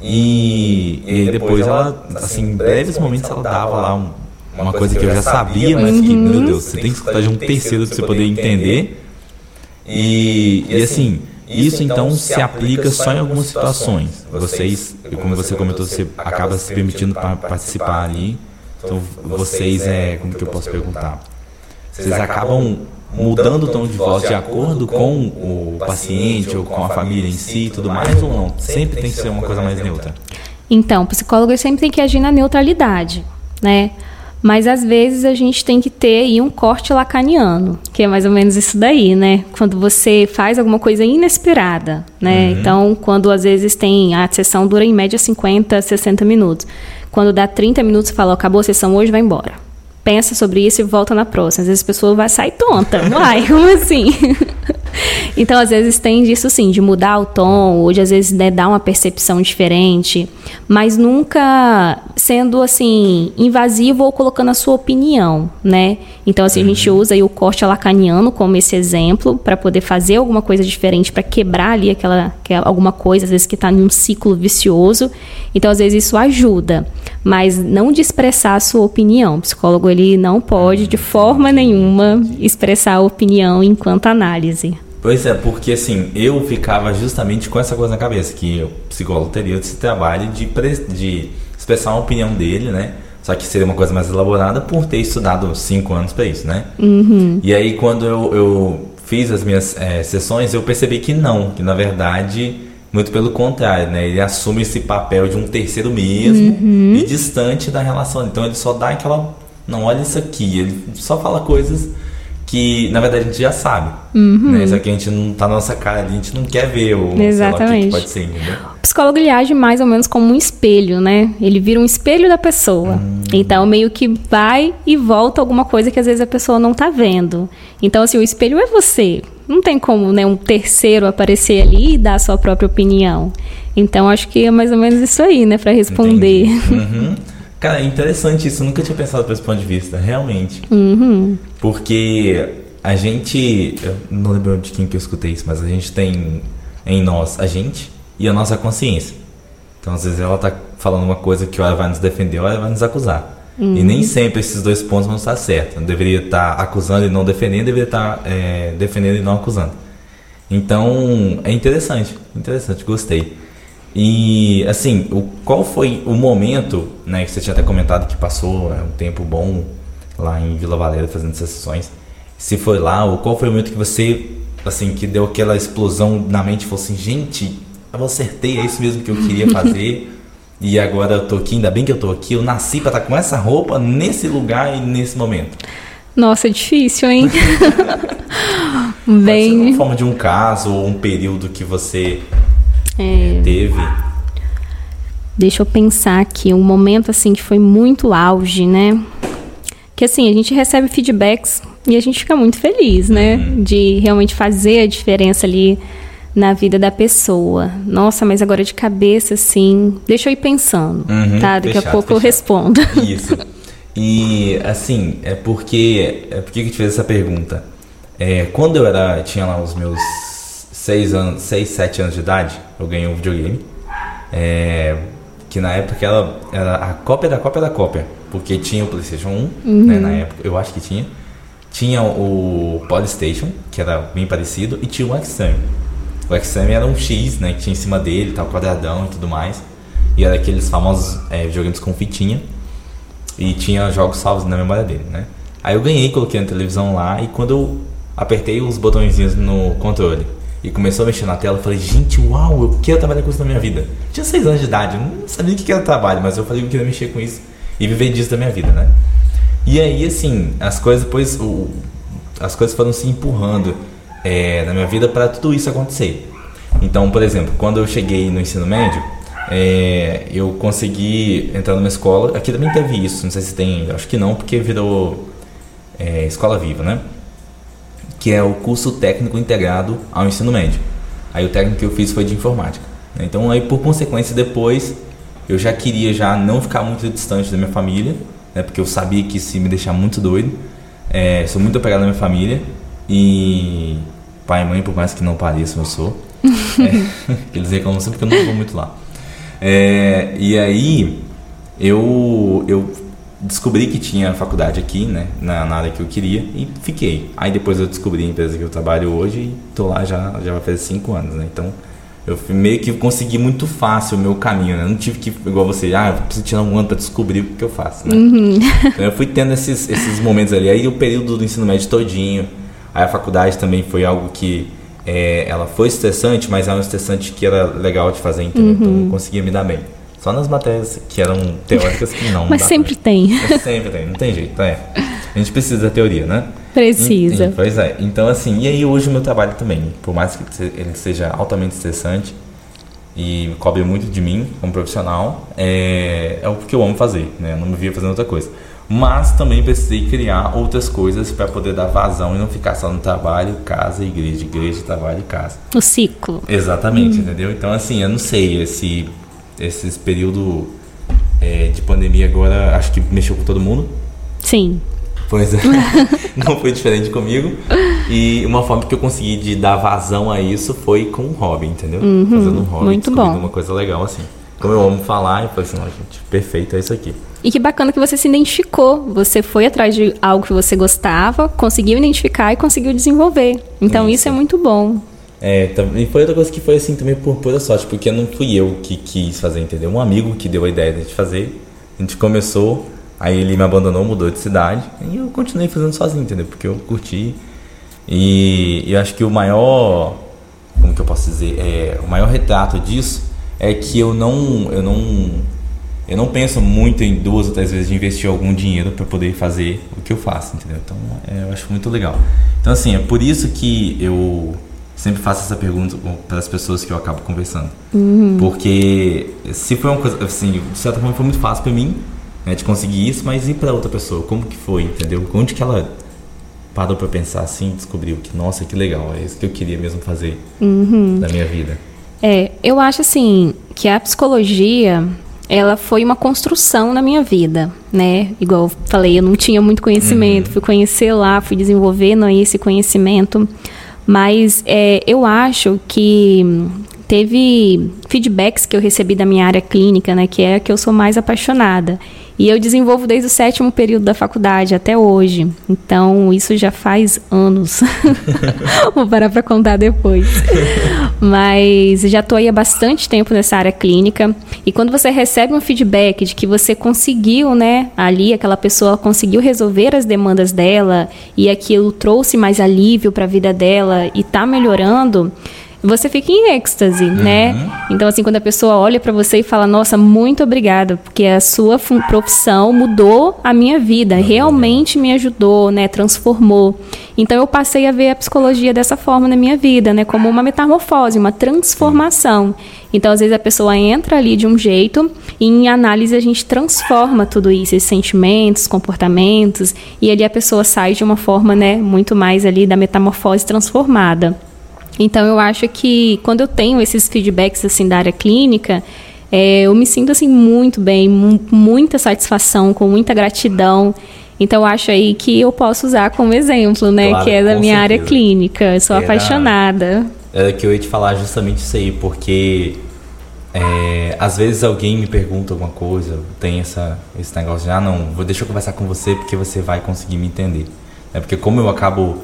E, e depois ela, assim, em breves momentos ela dava lá um, uma coisa que eu já sabia, mas que, meu Deus, você tem que escutar de um terceiro para você poder entender. E, e assim, isso então se aplica só em algumas situações. Vocês, como você comentou, você acaba se permitindo participar ali. Então vocês é, como que eu posso perguntar? Vocês acabam mudando o tom de voz de acordo com o paciente ou com a família em si e tudo mais ou não? Sempre tem que ser uma coisa mais neutra. Então, o psicólogo sempre tem que agir na neutralidade, né? Mas às vezes a gente tem que ter aí um corte lacaniano, que é mais ou menos isso daí, né? Quando você faz alguma coisa inesperada, né? Uhum. Então, quando às vezes tem a sessão dura em média 50, 60 minutos. Quando dá 30 minutos, você fala, acabou a sessão hoje, vai embora. Pensa sobre isso e volta na próxima. Às vezes a pessoa vai sair tonta. Uai, como assim? Então, às vezes tem disso sim, de mudar o tom, ou de às vezes né, dar uma percepção diferente, mas nunca sendo assim invasivo ou colocando a sua opinião, né? Então, assim, a gente uhum. usa aí o corte lacaniano como esse exemplo para poder fazer alguma coisa diferente, para quebrar ali aquela que é alguma coisa às vezes que está num ciclo vicioso. Então, às vezes isso ajuda, mas não de expressar a sua opinião. O psicólogo ele não pode de forma nenhuma expressar a opinião enquanto análise. Pois é, porque assim, eu ficava justamente com essa coisa na cabeça, que o psicólogo teria esse trabalho de, de expressar uma opinião dele, né? Só que seria uma coisa mais elaborada por ter estudado cinco anos para isso, né? Uhum. E aí, quando eu, eu fiz as minhas é, sessões, eu percebi que não, que na verdade, muito pelo contrário, né? Ele assume esse papel de um terceiro mesmo uhum. e distante da relação. Então, ele só dá aquela. Não, olha isso aqui. Ele só fala coisas que na verdade a gente já sabe. Uhum. Né? Só que a gente não tá na nossa cara a gente não quer ver o, Exatamente. o que, pode ser? O psicólogo ele age mais ou menos como um espelho, né? Ele vira um espelho da pessoa. Hum. Então meio que vai e volta alguma coisa que às vezes a pessoa não tá vendo. Então assim, o espelho é você. Não tem como né, um terceiro aparecer ali e dar a sua própria opinião. Então acho que é mais ou menos isso aí, né, para responder. Uhum. Cara, é interessante isso. Eu nunca tinha pensado por esse ponto de vista, realmente. Uhum. Porque a gente. Eu não lembro de quem que eu escutei isso, mas a gente tem em nós a gente e a nossa consciência. Então, às vezes, ela tá falando uma coisa que ela vai nos defender ou ela vai nos acusar. Uhum. E nem sempre esses dois pontos vão estar certos. Eu deveria estar acusando e não defendendo, deveria estar é, defendendo e não acusando. Então, é interessante, interessante, gostei. E, assim, o, qual foi o momento, né, que você tinha até comentado que passou é, um tempo bom lá em Vila Valera fazendo essas sessões. Se foi lá, ou qual foi o momento que você, assim, que deu aquela explosão na mente e falou assim, gente, eu acertei, é isso mesmo que eu queria fazer. e agora eu tô aqui, ainda bem que eu tô aqui, eu nasci pra estar com essa roupa nesse lugar e nesse momento. Nossa, é difícil, hein? Bem. Pode ser uma forma de um caso ou um período que você é... teve. Deixa eu pensar aqui, um momento assim que foi muito auge, né? Que assim, a gente recebe feedbacks e a gente fica muito feliz, né? Uhum. De realmente fazer a diferença ali na vida da pessoa. Nossa, mas agora de cabeça, assim. Deixa eu ir pensando, uhum, tá? Daqui fechado, a pouco fechado. eu respondo. Isso. E assim, é porque. É porque que eu te fiz essa pergunta. É, quando eu era. tinha lá os meus 6 anos, 6, 7 anos de idade, eu ganhei um videogame. É, que na época ela era a cópia da cópia da cópia. Porque tinha o PlayStation 1, uhum. né, na época, eu acho que tinha. Tinha o Polystation, que era bem parecido, e tinha o XM. O XM era um X, né, que tinha em cima dele, tal, quadradão e tudo mais. E era aqueles famosos é, videogames com fitinha. E tinha jogos salvos na memória dele, né? Aí eu ganhei, coloquei na televisão lá, e quando eu apertei os botõezinhos no controle e começou a mexer na tela, eu falei, gente, uau, eu quero trabalhar com isso na minha vida. Tinha seis anos de idade, eu não sabia o que era trabalho, mas eu falei que eu queria mexer com isso e viver disso da minha vida, né? E aí, assim, as coisas depois, o, as coisas foram se empurrando é, na minha vida para tudo isso acontecer. Então, por exemplo, quando eu cheguei no ensino médio, é, eu consegui entrar numa escola. Aqui também teve isso, não sei se tem, acho que não, porque virou é, escola viva, né? Que é o curso técnico integrado ao ensino médio. Aí o técnico que eu fiz foi de informática. Então, aí por consequência, depois eu já queria já não ficar muito distante da minha família, né? Porque eu sabia que isso ia me deixar muito doido. É, sou muito apegado à minha família e pai e mãe, por mais que não pareçam, eu sou. é, eles reclamam sempre que eu não vou muito lá. É, e aí eu, eu descobri que tinha faculdade aqui, né, na, na, área que eu queria e fiquei. Aí depois eu descobri a empresa que eu trabalho hoje e tô lá já, já vai fazer cinco anos, né? Então eu meio que consegui muito fácil o meu caminho, né? Eu não tive que, igual você, ah, eu preciso tirar um ano para descobrir o que eu faço, né? Uhum. Então eu fui tendo esses, esses momentos ali. Aí o período do ensino médio todinho, aí a faculdade também foi algo que é, ela foi estressante, mas era um estressante que era legal de fazer, entendeu? Então, uhum. Então eu conseguia me dar bem. Só nas matérias que eram teóricas que não. mas sempre tem. Mas sempre tem, não tem jeito, é. A gente precisa da teoria, né? Precisa. E, e, pois é. Então, assim, e aí hoje o meu trabalho também, por mais que ele seja altamente estressante e cobre muito de mim como profissional, é, é o que eu amo fazer, né? Eu não me via fazendo outra coisa mas também precisei criar outras coisas para poder dar vazão e não ficar só no trabalho, casa, igreja, igreja, trabalho e casa. O ciclo. Exatamente, hum. entendeu? Então, assim, eu não sei, esse, esse período é, de pandemia agora acho que mexeu com todo mundo. Sim. Pois é, não foi diferente comigo. E uma forma que eu consegui de dar vazão a isso foi com um hobby, entendeu? Uhum, Fazendo um hobby, muito bom. uma coisa legal assim. Como eu amo falar, eu falei assim, ó, gente, perfeito, é isso aqui. E que bacana que você se identificou. Você foi atrás de algo que você gostava, conseguiu identificar e conseguiu desenvolver. Então isso, isso é muito bom. É, e foi outra coisa que foi assim também por pura sorte, porque não fui eu que quis fazer, entendeu? Um amigo que deu a ideia de fazer. A gente começou, aí ele me abandonou, mudou de cidade, e eu continuei fazendo sozinho, entendeu? Porque eu curti. E eu acho que o maior, como que eu posso dizer, é, o maior retrato disso é que eu não, eu não eu não penso muito em duas ou três vezes de investir algum dinheiro para poder fazer o que eu faço, entendeu? Então, é, eu acho muito legal. Então, assim, é por isso que eu sempre faço essa pergunta para as pessoas que eu acabo conversando. Uhum. Porque se foi uma coisa, assim, de certa forma foi muito fácil para mim, né, de conseguir isso, mas e para outra pessoa? Como que foi, entendeu? Onde que ela parou para pensar assim, descobriu que, nossa, que legal, é isso que eu queria mesmo fazer uhum. na minha vida? É, eu acho assim que a psicologia ela foi uma construção na minha vida, né? Igual eu falei, eu não tinha muito conhecimento, uhum. fui conhecer lá, fui desenvolvendo aí esse conhecimento, mas é, eu acho que teve feedbacks que eu recebi da minha área clínica, né? Que é a que eu sou mais apaixonada. E eu desenvolvo desde o sétimo período da faculdade até hoje. Então, isso já faz anos. Vou parar para contar depois. Mas já estou aí há bastante tempo nessa área clínica. E quando você recebe um feedback de que você conseguiu, né, ali, aquela pessoa conseguiu resolver as demandas dela e aquilo trouxe mais alívio para a vida dela e está melhorando você fica em êxtase, uhum. né? Então, assim, quando a pessoa olha para você e fala, nossa, muito obrigada, porque a sua profissão mudou a minha vida, realmente me ajudou, né? Transformou. Então, eu passei a ver a psicologia dessa forma na minha vida, né? Como uma metamorfose, uma transformação. Então, às vezes, a pessoa entra ali de um jeito e em análise a gente transforma tudo isso, esses sentimentos, comportamentos, e ali a pessoa sai de uma forma, né? Muito mais ali da metamorfose transformada. Então eu acho que quando eu tenho esses feedbacks assim da área clínica, é, eu me sinto assim muito bem, muita satisfação, com muita gratidão. Então eu acho aí que eu posso usar como exemplo, né, claro, que é da minha certeza. área clínica. Eu sou Era, apaixonada. Era que eu ia te falar justamente isso aí, porque é, às vezes alguém me pergunta alguma coisa, tem essa, esse negócio de, ah, não, vou, deixa eu conversar com você porque você vai conseguir me entender. É porque como eu acabo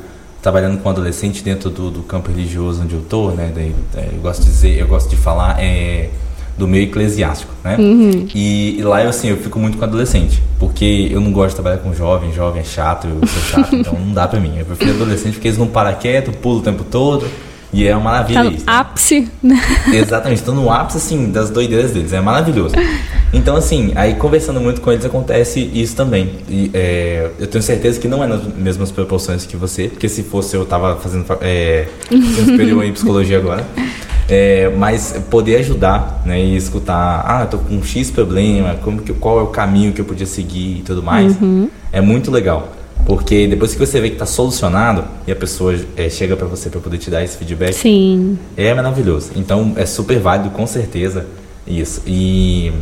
trabalhando com adolescente dentro do, do campo religioso onde eu tô, né? Daí, é, eu gosto de dizer, eu gosto de falar é, do meio eclesiástico, né? Uhum. E, e, lá eu assim, eu fico muito com adolescente, porque eu não gosto de trabalhar com jovem, jovem é chato, eu sou chato, então não dá pra mim. Eu prefiro adolescente porque eles não param quieto, pulam o tempo todo. E é uma maravilha tá no isso. ápice. Né? Exatamente, estão no ápice, assim, das doideiras deles. É maravilhoso. Então, assim, aí conversando muito com eles acontece isso também. E é, eu tenho certeza que não é nas mesmas proporções que você, porque se fosse eu tava fazendo é, superior em psicologia agora. É, mas poder ajudar, né, e escutar, ah, eu tô com um X problema, como que, qual é o caminho que eu podia seguir e tudo mais, uhum. é muito legal. Porque depois que você vê que está solucionado e a pessoa é, chega para você para poder te dar esse feedback, Sim. é maravilhoso. Então é super válido, com certeza, isso. E,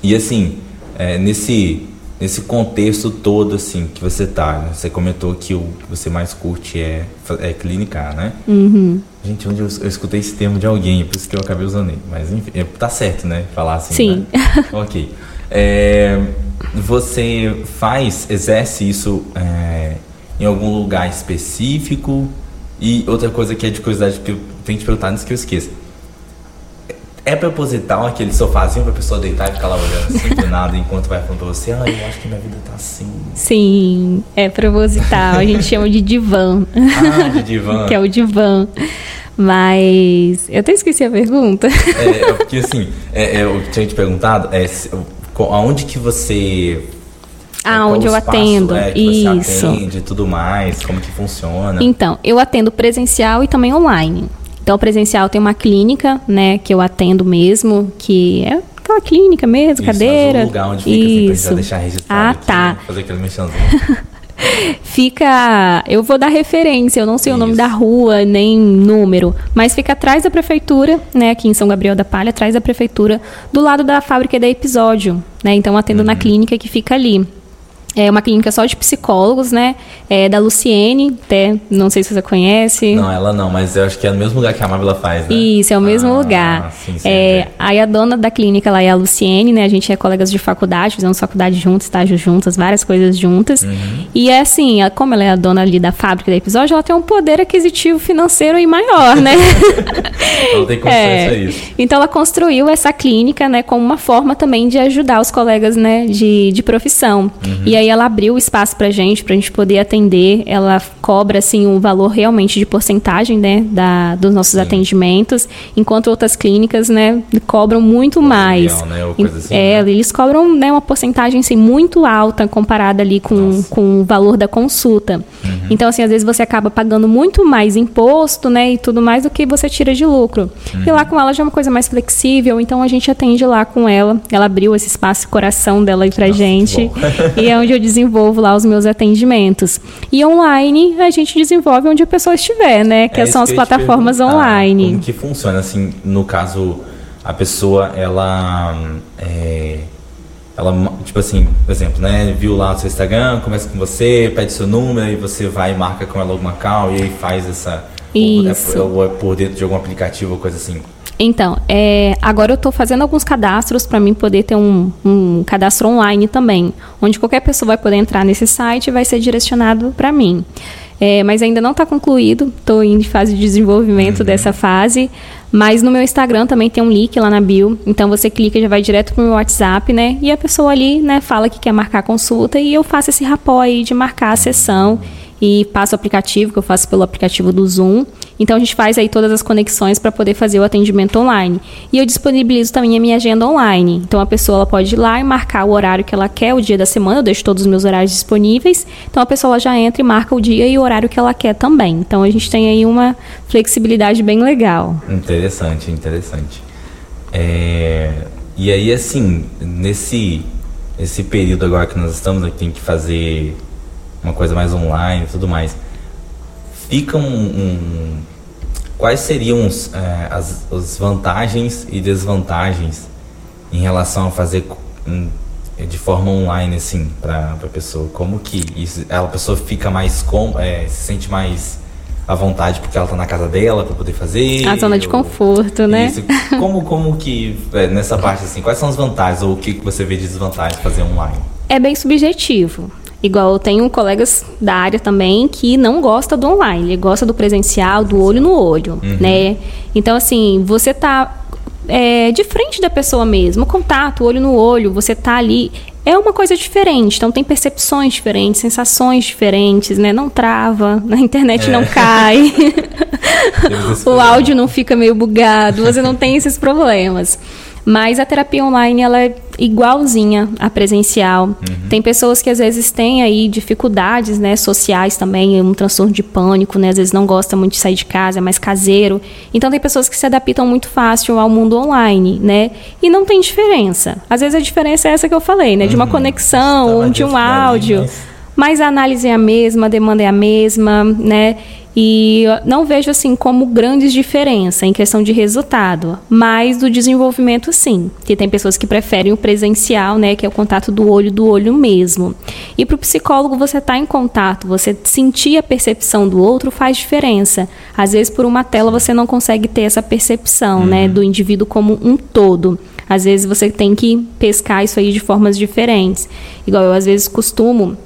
e assim, é, nesse, nesse contexto todo assim que você tá, né? você comentou que o que você mais curte é, é clinicar, né? Uhum. Gente, onde eu, eu, escutei esse termo de alguém, por isso que eu acabei usando ele. Mas enfim, é, tá certo, né? Falar assim. Sim. Né? ok. É, você faz, exerce isso é, em algum lugar específico? E outra coisa que é de curiosidade que eu tenho que te perguntar antes que eu esqueça. É proposital aquele sofazinho pra pessoa deitar e ficar lá olhando assim do nada enquanto vai falando pra você, ah, eu acho que minha vida tá assim. Sim, é proposital. A gente chama de divã. Ah, de divã. que é o divã. Mas eu até esqueci a pergunta. É, é porque assim, é, é, eu tinha te perguntado, é, aonde que você ah, onde eu espaço, atendo. É, Isso. Você atende tudo mais, como que funciona? Então, eu atendo presencial e também online. Então, presencial tem uma clínica, né, que eu atendo mesmo, que é aquela clínica mesmo, Isso, cadeira. Mas o lugar onde fica, Isso. Assim, pra deixar registrado ah, aqui, tá. Né, fazer aquele mexãozinho. fica. Eu vou dar referência, eu não sei Isso. o nome da rua, nem número, mas fica atrás da prefeitura, né, aqui em São Gabriel da Palha, atrás da prefeitura, do lado da fábrica da episódio. Né? Então atendo uhum. na clínica que fica ali. É uma clínica só de psicólogos, né? É da Luciene, até, não sei se você conhece. Não, ela não, mas eu acho que é no mesmo lugar que a Marvela faz, né? Isso, é o mesmo ah, lugar. Sim, sim, é, aí a dona da clínica lá é a Luciene, né? A gente é colegas de faculdade, fizemos faculdade juntos, estágio juntas, várias coisas juntas. Uhum. E é assim, como ela é a dona ali da fábrica da episódio, ela tem um poder aquisitivo financeiro e maior, né? ela tem é. isso. Então ela construiu essa clínica, né, como uma forma também de ajudar os colegas, né, de, de profissão. Uhum. E aí ela abriu o espaço para gente, para a gente poder atender. Ela cobra assim um valor realmente de porcentagem, né, da, dos nossos Sim. atendimentos, enquanto outras clínicas, né, cobram muito mais. Legal, né? assim, é, né? eles cobram né, uma porcentagem assim, muito alta comparada ali com, com o valor da consulta. Uhum. Então assim, às vezes você acaba pagando muito mais imposto, né, e tudo mais do que você tira de lucro. Uhum. E lá com ela já é uma coisa mais flexível, então a gente atende lá com ela. Ela abriu esse espaço coração dela aí pra Nossa, gente. e é onde eu desenvolvo lá os meus atendimentos. E online a gente desenvolve onde a pessoa estiver, né? Que é são as plataformas online. Como que funciona, assim, no caso, a pessoa, ela. É, ela, tipo assim, por exemplo, né? Viu lá no seu Instagram, começa com você, pede seu número, e você vai e marca com ela alguma call, e aí faz essa. Isso. Ou é, ou é por dentro de algum aplicativo ou coisa assim. Então, é, agora eu estou fazendo alguns cadastros para mim poder ter um, um, cadastro online também, onde qualquer pessoa vai poder entrar nesse site e vai ser direcionado para mim. É, mas ainda não está concluído, estou em fase de desenvolvimento uhum. dessa fase. Mas no meu Instagram também tem um link lá na bio, então você clica e já vai direto pro meu WhatsApp, né? E a pessoa ali, né, fala que quer marcar consulta e eu faço esse rapó aí de marcar a sessão e passo o aplicativo, que eu faço pelo aplicativo do Zoom. Então a gente faz aí todas as conexões para poder fazer o atendimento online. E eu disponibilizo também a minha agenda online. Então a pessoa ela pode ir lá e marcar o horário que ela quer, o dia da semana, eu deixo todos os meus horários disponíveis. Então a pessoa já entra e marca o dia e o horário que ela quer também. Então a gente tem aí uma flexibilidade bem legal. Interessante, interessante. É... E aí assim, nesse esse período agora que nós estamos aqui, tem que fazer uma coisa mais online e tudo mais. Fica um, um quais seriam os, é, as, as vantagens e desvantagens em relação a fazer de forma online assim para a pessoa? Como que isso, a pessoa fica mais com é, se sente mais à vontade porque ela está na casa dela para poder fazer a zona de conforto né? Isso. como como que é, nessa parte assim quais são as vantagens ou o que você vê de desvantagem de fazer online? É bem subjetivo Igual eu tenho colegas da área também que não gosta do online, ele gosta do presencial, do olho no olho, uhum. né? Então, assim, você tá é, de frente da pessoa mesmo, o contato, olho no olho, você tá ali, é uma coisa diferente. Então tem percepções diferentes, sensações diferentes, né? Não trava, na internet é. não cai, o áudio não fica meio bugado, você não tem esses problemas. Mas a terapia online ela é igualzinha à presencial. Uhum. Tem pessoas que às vezes têm aí dificuldades, né, sociais também, um transtorno de pânico, né, às vezes não gosta muito de sair de casa, é mais caseiro. Então tem pessoas que se adaptam muito fácil ao mundo online, né? E não tem diferença. Às vezes a diferença é essa que eu falei, né, de uma uhum. conexão, ou de um áudio. Mas a análise é a mesma, a demanda é a mesma, né? E não vejo assim como grandes diferenças em questão de resultado, mas do desenvolvimento sim. Que tem pessoas que preferem o presencial, né, que é o contato do olho do olho mesmo. E para o psicólogo você estar tá em contato, você sentir a percepção do outro faz diferença. Às vezes por uma tela você não consegue ter essa percepção, né, uhum. né, do indivíduo como um todo. Às vezes você tem que pescar isso aí de formas diferentes. Igual eu às vezes costumo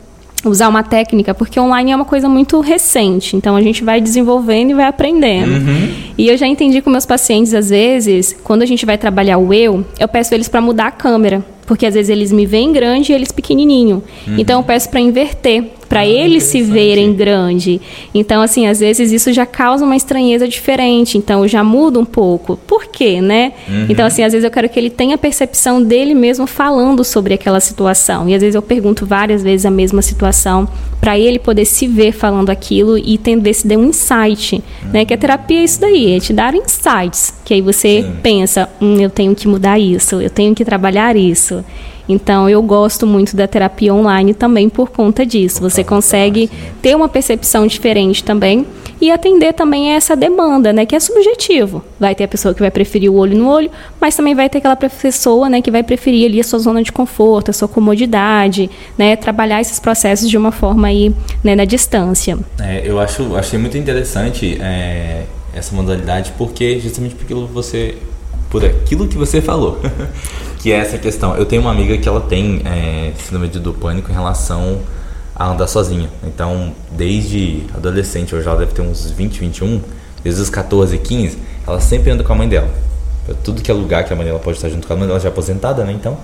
usar uma técnica, porque online é uma coisa muito recente, então a gente vai desenvolvendo e vai aprendendo. Uhum. E eu já entendi com meus pacientes, às vezes, quando a gente vai trabalhar o eu, eu peço eles para mudar a câmera. Porque às vezes eles me veem grande e eles pequenininho. Uhum. Então eu peço para inverter, para ah, eles se verem grande. Então assim, às vezes isso já causa uma estranheza diferente. Então já muda um pouco. Por quê, né? Uhum. Então assim, às vezes eu quero que ele tenha a percepção dele mesmo falando sobre aquela situação. E às vezes eu pergunto várias vezes a mesma situação para ele poder se ver falando aquilo e entender se deu um insight, uhum. né? Que a terapia é isso daí, é te dar insights, que aí você Sim. pensa, hum, eu tenho que mudar isso, eu tenho que trabalhar isso. Então, eu gosto muito da terapia online também por conta disso. Você consegue ter uma percepção diferente também e atender também a essa demanda, né, que é subjetivo. Vai ter a pessoa que vai preferir o olho no olho, mas também vai ter aquela pessoa, né, que vai preferir ali a sua zona de conforto, a sua comodidade, né, trabalhar esses processos de uma forma aí, né, na distância. É, eu acho, achei muito interessante é, essa modalidade porque justamente porque você por aquilo que você falou. que é essa questão. Eu tenho uma amiga que ela tem é, síndrome do pânico em relação a andar sozinha. Então, desde adolescente, hoje ela deve ter uns 20, 21, desde os 14, 15, ela sempre anda com a mãe dela. Pra tudo que é lugar que a mãe dela pode estar junto com a mãe dela, já é aposentada, né? Então,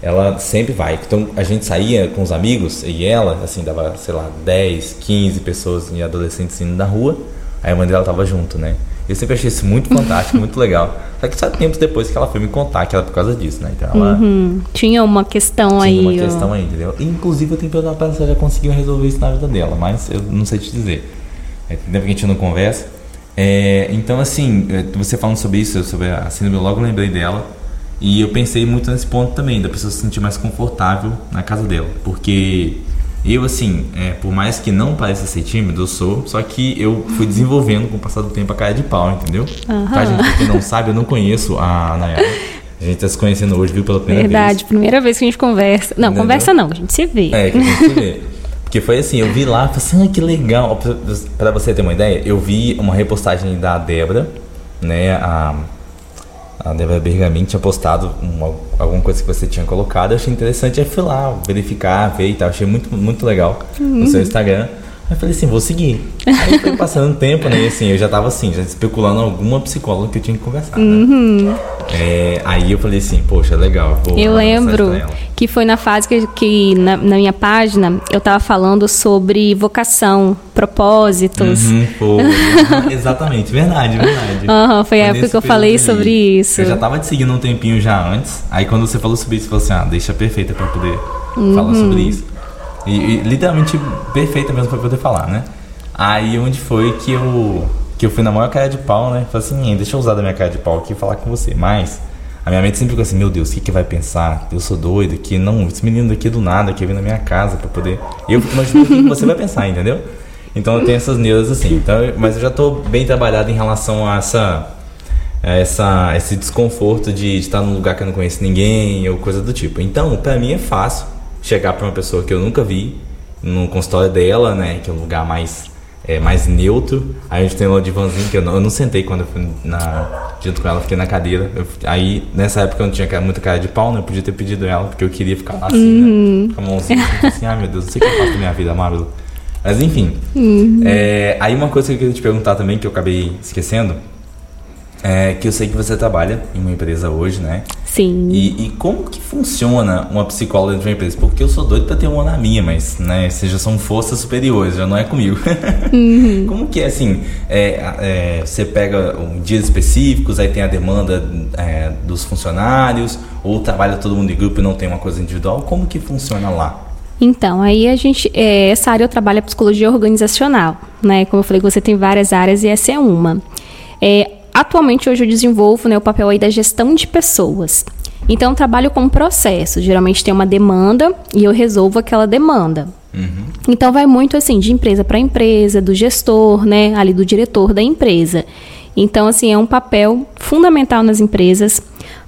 ela sempre vai. Então, a gente saía com os amigos e ela, assim, dava, sei lá, 10, 15 pessoas e adolescentes indo na rua, aí a mãe dela tava junto, né? Eu sempre achei isso muito fantástico, muito legal. Só que só tempos depois que ela foi me contar que era por causa disso, né? Então ela. Uhum. Tinha uma questão tinha aí. Tinha uma questão aí, entendeu? Inclusive eu tenho perguntar pra ela se ela já conseguiu resolver isso na vida dela, mas eu não sei te dizer. É, tempo que a gente não conversa. É, então, assim, é, você falando sobre isso, sobre a síndrome, eu logo lembrei dela. E eu pensei muito nesse ponto também, da pessoa se sentir mais confortável na casa dela. Porque eu, assim, é, por mais que não pareça ser tímido, eu sou, só que eu fui desenvolvendo com o passar do tempo a cara de pau, entendeu? Uhum. Tá, gente? Pra quem não sabe, eu não conheço a Nayara. A gente tá se conhecendo hoje, viu, pela primeira Verdade, vez. Verdade, primeira vez que a gente conversa. Não, entendeu? conversa não, a gente se vê. É, que a gente se vê. Porque foi assim, eu vi lá, falei assim, ah, que legal. Pra você ter uma ideia, eu vi uma repostagem da Débora, né, a a Débora Bergamin tinha postado uma, alguma coisa que você tinha colocado. Eu achei interessante, aí fui lá verificar, ver e tal. Achei muito, muito legal Uhum. no seu Instagram. Eu falei assim, vou seguir. Aí foi passando tempo, né? E assim, eu já tava assim, já especulando alguma psicóloga que eu tinha que conversar, né? É, aí eu falei assim, poxa, legal. Vou Uhum. Eu lembro que foi na fase que, que na, na minha página eu tava falando sobre vocação, propósitos. Uhum, foi. Exatamente, verdade, verdade. Aham, foi a época que eu falei sobre isso. Eu já tava te seguindo um tempinho já antes. Aí quando você falou sobre isso, você falou assim, ah, deixa perfeita pra poder falar sobre Uhum. isso. E, e literalmente perfeita mesmo pra poder falar, né? Aí onde foi que eu que eu fui na maior cara de pau, né? Falei assim, "Hein, deixa eu usar da minha cara de pau aqui e falar com você. Mas a minha mente sempre ficou assim, meu Deus, o que que vai pensar? Eu sou doido, que não, esse menino daqui do nada que veio na minha casa pra poder. Eu fico imaginando o que você vai pensar, entendeu? Então eu tenho essas neuras assim. Então, mas eu já tô bem trabalhado em relação a essa essa esse desconforto de estar num lugar que eu não conheço ninguém ou coisa do tipo. Então, pra mim é fácil chegar pra uma pessoa que eu nunca vi no consultório dela, né, que é um lugar mais é, mais neutro. Aí a gente tem o divãzinho que eu não, eu não sentei quando eu fui na, junto com ela, fiquei na cadeira. Eu- aí nessa época eu não tinha muita cara de pau, né? Eu podia ter pedido ela, porque eu queria ficar lá assim, né? Com a mãozinha assim, assim, ai meu Deus, não sei o que eu faço da minha vida, Marvel. Mas enfim. É, aí uma coisa que eu queria te perguntar também, que eu acabei esquecendo, é que eu sei que você trabalha em uma empresa hoje, né? Sim. E, e como que funciona uma psicóloga dentro de uma empresa? Porque eu sou doido pra ter uma na minha, mas, né, vocês já são forças superiores, já não é comigo. Como que é assim? é, é, você pega um, dias específicos, aí tem a demanda é, dos funcionários, ou trabalha todo mundo em grupo e não tem uma coisa individual? Como que funciona lá? Então, aí a gente, é, essa área eu trabalho a psicologia organizacional, né? Como eu falei, você tem várias áreas e essa é uma. É, atualmente, hoje eu desenvolvo né, o papel aí da gestão de pessoas. Então, eu trabalho com processo. Geralmente tem uma demanda e eu resolvo aquela demanda. Então, vai muito assim, de empresa para empresa, do gestor, né? Ali do diretor da empresa. Então, assim, é um papel fundamental nas empresas.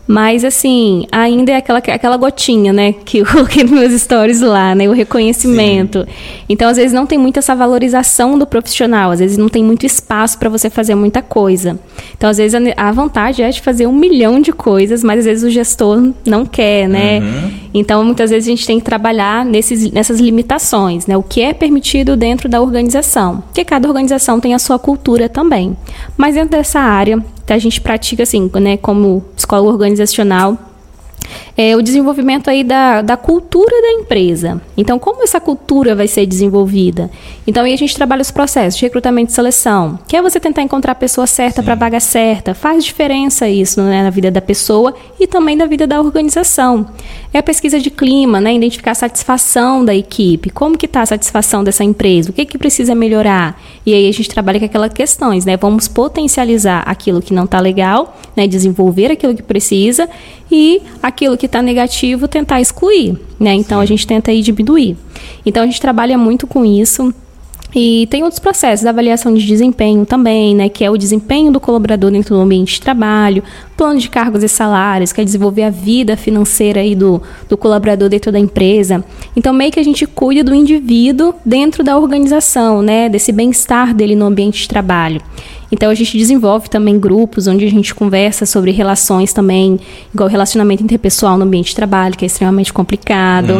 Mas, assim, ainda é aquela, aquela gotinha, né? Que eu coloquei nos meus stories lá, né? O reconhecimento. Então, às vezes, não tem muito essa valorização do profissional. Às vezes, não tem muito espaço para você fazer muita coisa. Então, às vezes, a, a vontade é de fazer um milhão de coisas, mas, às vezes, o gestor não quer, né? Então, muitas vezes, a gente tem que trabalhar nesses, nessas limitações, né? O que é permitido dentro da organização. Porque cada organização tem a sua cultura também. Mas, dentro dessa área, a gente pratica, assim, né? Como psicólogo organizacional, é o desenvolvimento aí da, da cultura da empresa. Então, como essa cultura vai ser desenvolvida? Então, aí a gente trabalha os processos de recrutamento e seleção, que é você tentar encontrar a pessoa certa para a vaga certa. Faz diferença isso né, na vida da pessoa e também na vida da organização. É a pesquisa de clima, né, identificar a satisfação da equipe. Como que está a satisfação dessa empresa? O que, que precisa melhorar? E aí a gente trabalha com aquelas questões, né? Vamos potencializar aquilo que não está legal, né, desenvolver aquilo que precisa e aquilo que está negativo tentar excluir, né? Então a gente tenta aí diminuir. Então a gente trabalha muito com isso. E tem outros processos, da avaliação de desempenho também, né, que é o desempenho do colaborador dentro do ambiente de trabalho, plano de cargos e salários, que é desenvolver a vida financeira aí do, do colaborador dentro da empresa. Então, meio que a gente cuida do indivíduo dentro da organização, né, desse bem-estar dele no ambiente de trabalho. Então a gente desenvolve também grupos onde a gente conversa sobre relações também, igual relacionamento interpessoal no ambiente de trabalho, que é extremamente complicado.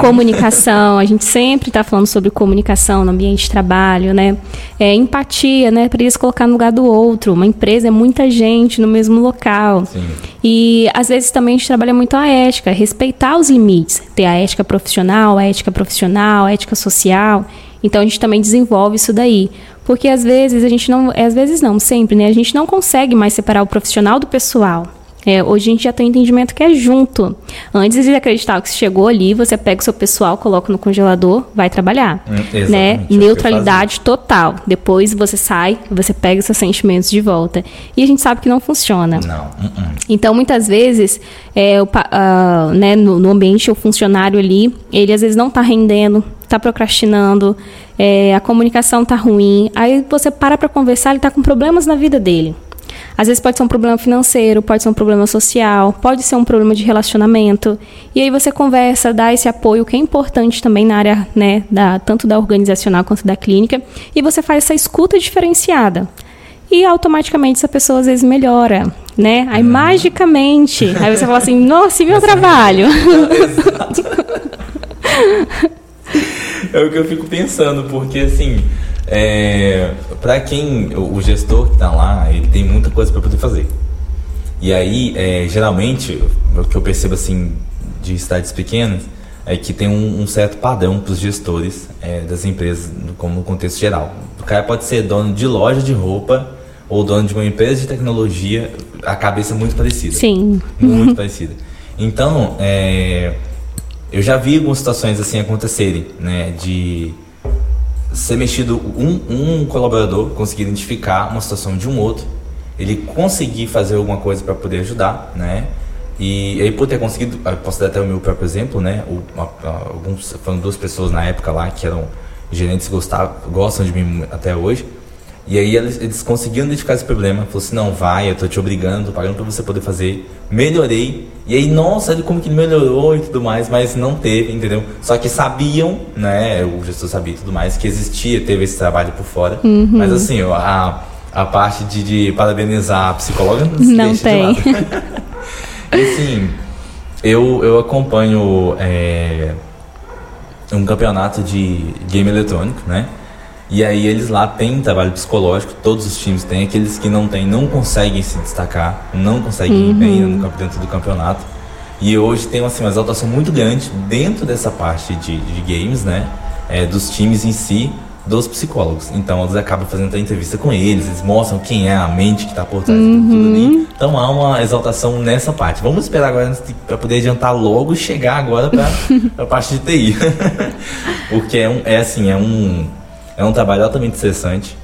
Comunicação, a gente sempre está falando sobre comunicação no ambiente de trabalho, né? É, empatia, né? Para eles colocar no lugar do outro. Uma empresa é muita gente no mesmo local. Sim. E às vezes também a gente trabalha muito a ética, respeitar os limites, ter a ética profissional, a ética profissional, a ética social. Então a gente também desenvolve isso daí. Porque às vezes a gente não. Às vezes não, sempre, né? A gente não consegue mais separar o profissional do pessoal. É, hoje a gente já tem um entendimento que é junto. Antes de acreditar que você chegou ali, você pega o seu pessoal, coloca no congelador, vai trabalhar. Hum, né? é Neutralidade total. Depois você sai, você pega seus sentimentos de volta. E a gente sabe que não funciona. Não. uh-uh. Então, muitas vezes, é, o ah, né, no, no ambiente, o funcionário ali, ele às vezes não está rendendo, está procrastinando, é, a comunicação está ruim. Aí você para para conversar, ele está com problemas na vida dele. Às vezes pode ser um problema financeiro, pode ser um problema social, pode ser um problema de relacionamento. E aí você conversa, dá esse apoio que é importante também na área, né, da, tanto da organizacional quanto da clínica, e você faz essa escuta diferenciada. e automaticamente essa pessoa às vezes melhora, né? Aí magicamente, aí você fala assim, nossa, e meu trabalho? é o que eu fico pensando, porque assim, é, para quem o gestor que está lá, ele tem muita coisa para poder fazer. E aí, é, geralmente, o que eu percebo assim de cidades pequenas é que tem um, um certo padrão para os gestores é, das empresas, como no contexto geral. O cara pode ser dono de loja de roupa ou dono de uma empresa de tecnologia, a cabeça é muito parecida. Sim. Muito parecida. Então, é, eu já vi algumas situações assim acontecerem, né? De ser mexido um, um colaborador conseguir identificar uma situação de um outro, ele conseguir fazer alguma coisa para poder ajudar, né? E aí por ter conseguido, posso dar até o meu próprio exemplo, né? Alguns, foram duas pessoas na época lá que eram gerentes gostavam, gostam de mim até hoje. E aí eles, eles conseguiram identificar esse problema. Falou assim, não, vai, eu tô te obrigando, tô pagando pra você poder fazer. Melhorei. E aí, nossa, ele como que melhorou e tudo mais, mas não teve, entendeu? Só que sabiam, né, o gestor sabia e tudo mais, que existia, teve esse trabalho por fora. Uhum. Mas assim, a, a parte de, de parabenizar a psicóloga não, não tem. e assim, eu, eu acompanho é, um campeonato de game eletrônico, né? E aí eles lá têm trabalho psicológico, todos os times têm, aqueles que não têm não conseguem se destacar, não conseguem uhum. ir bem no, dentro do campeonato. E hoje tem assim, uma exaltação muito grande dentro dessa parte de, de games, né? É, dos times em si, dos psicólogos. Então eles acabam fazendo a entrevista com eles, eles mostram quem é a mente que está por trás uhum. de tudo ali. Então há uma exaltação nessa parte. Vamos esperar agora para poder adiantar logo e chegar agora para a parte de TI. Porque é, um, é assim, é um é um trabalho altamente estressante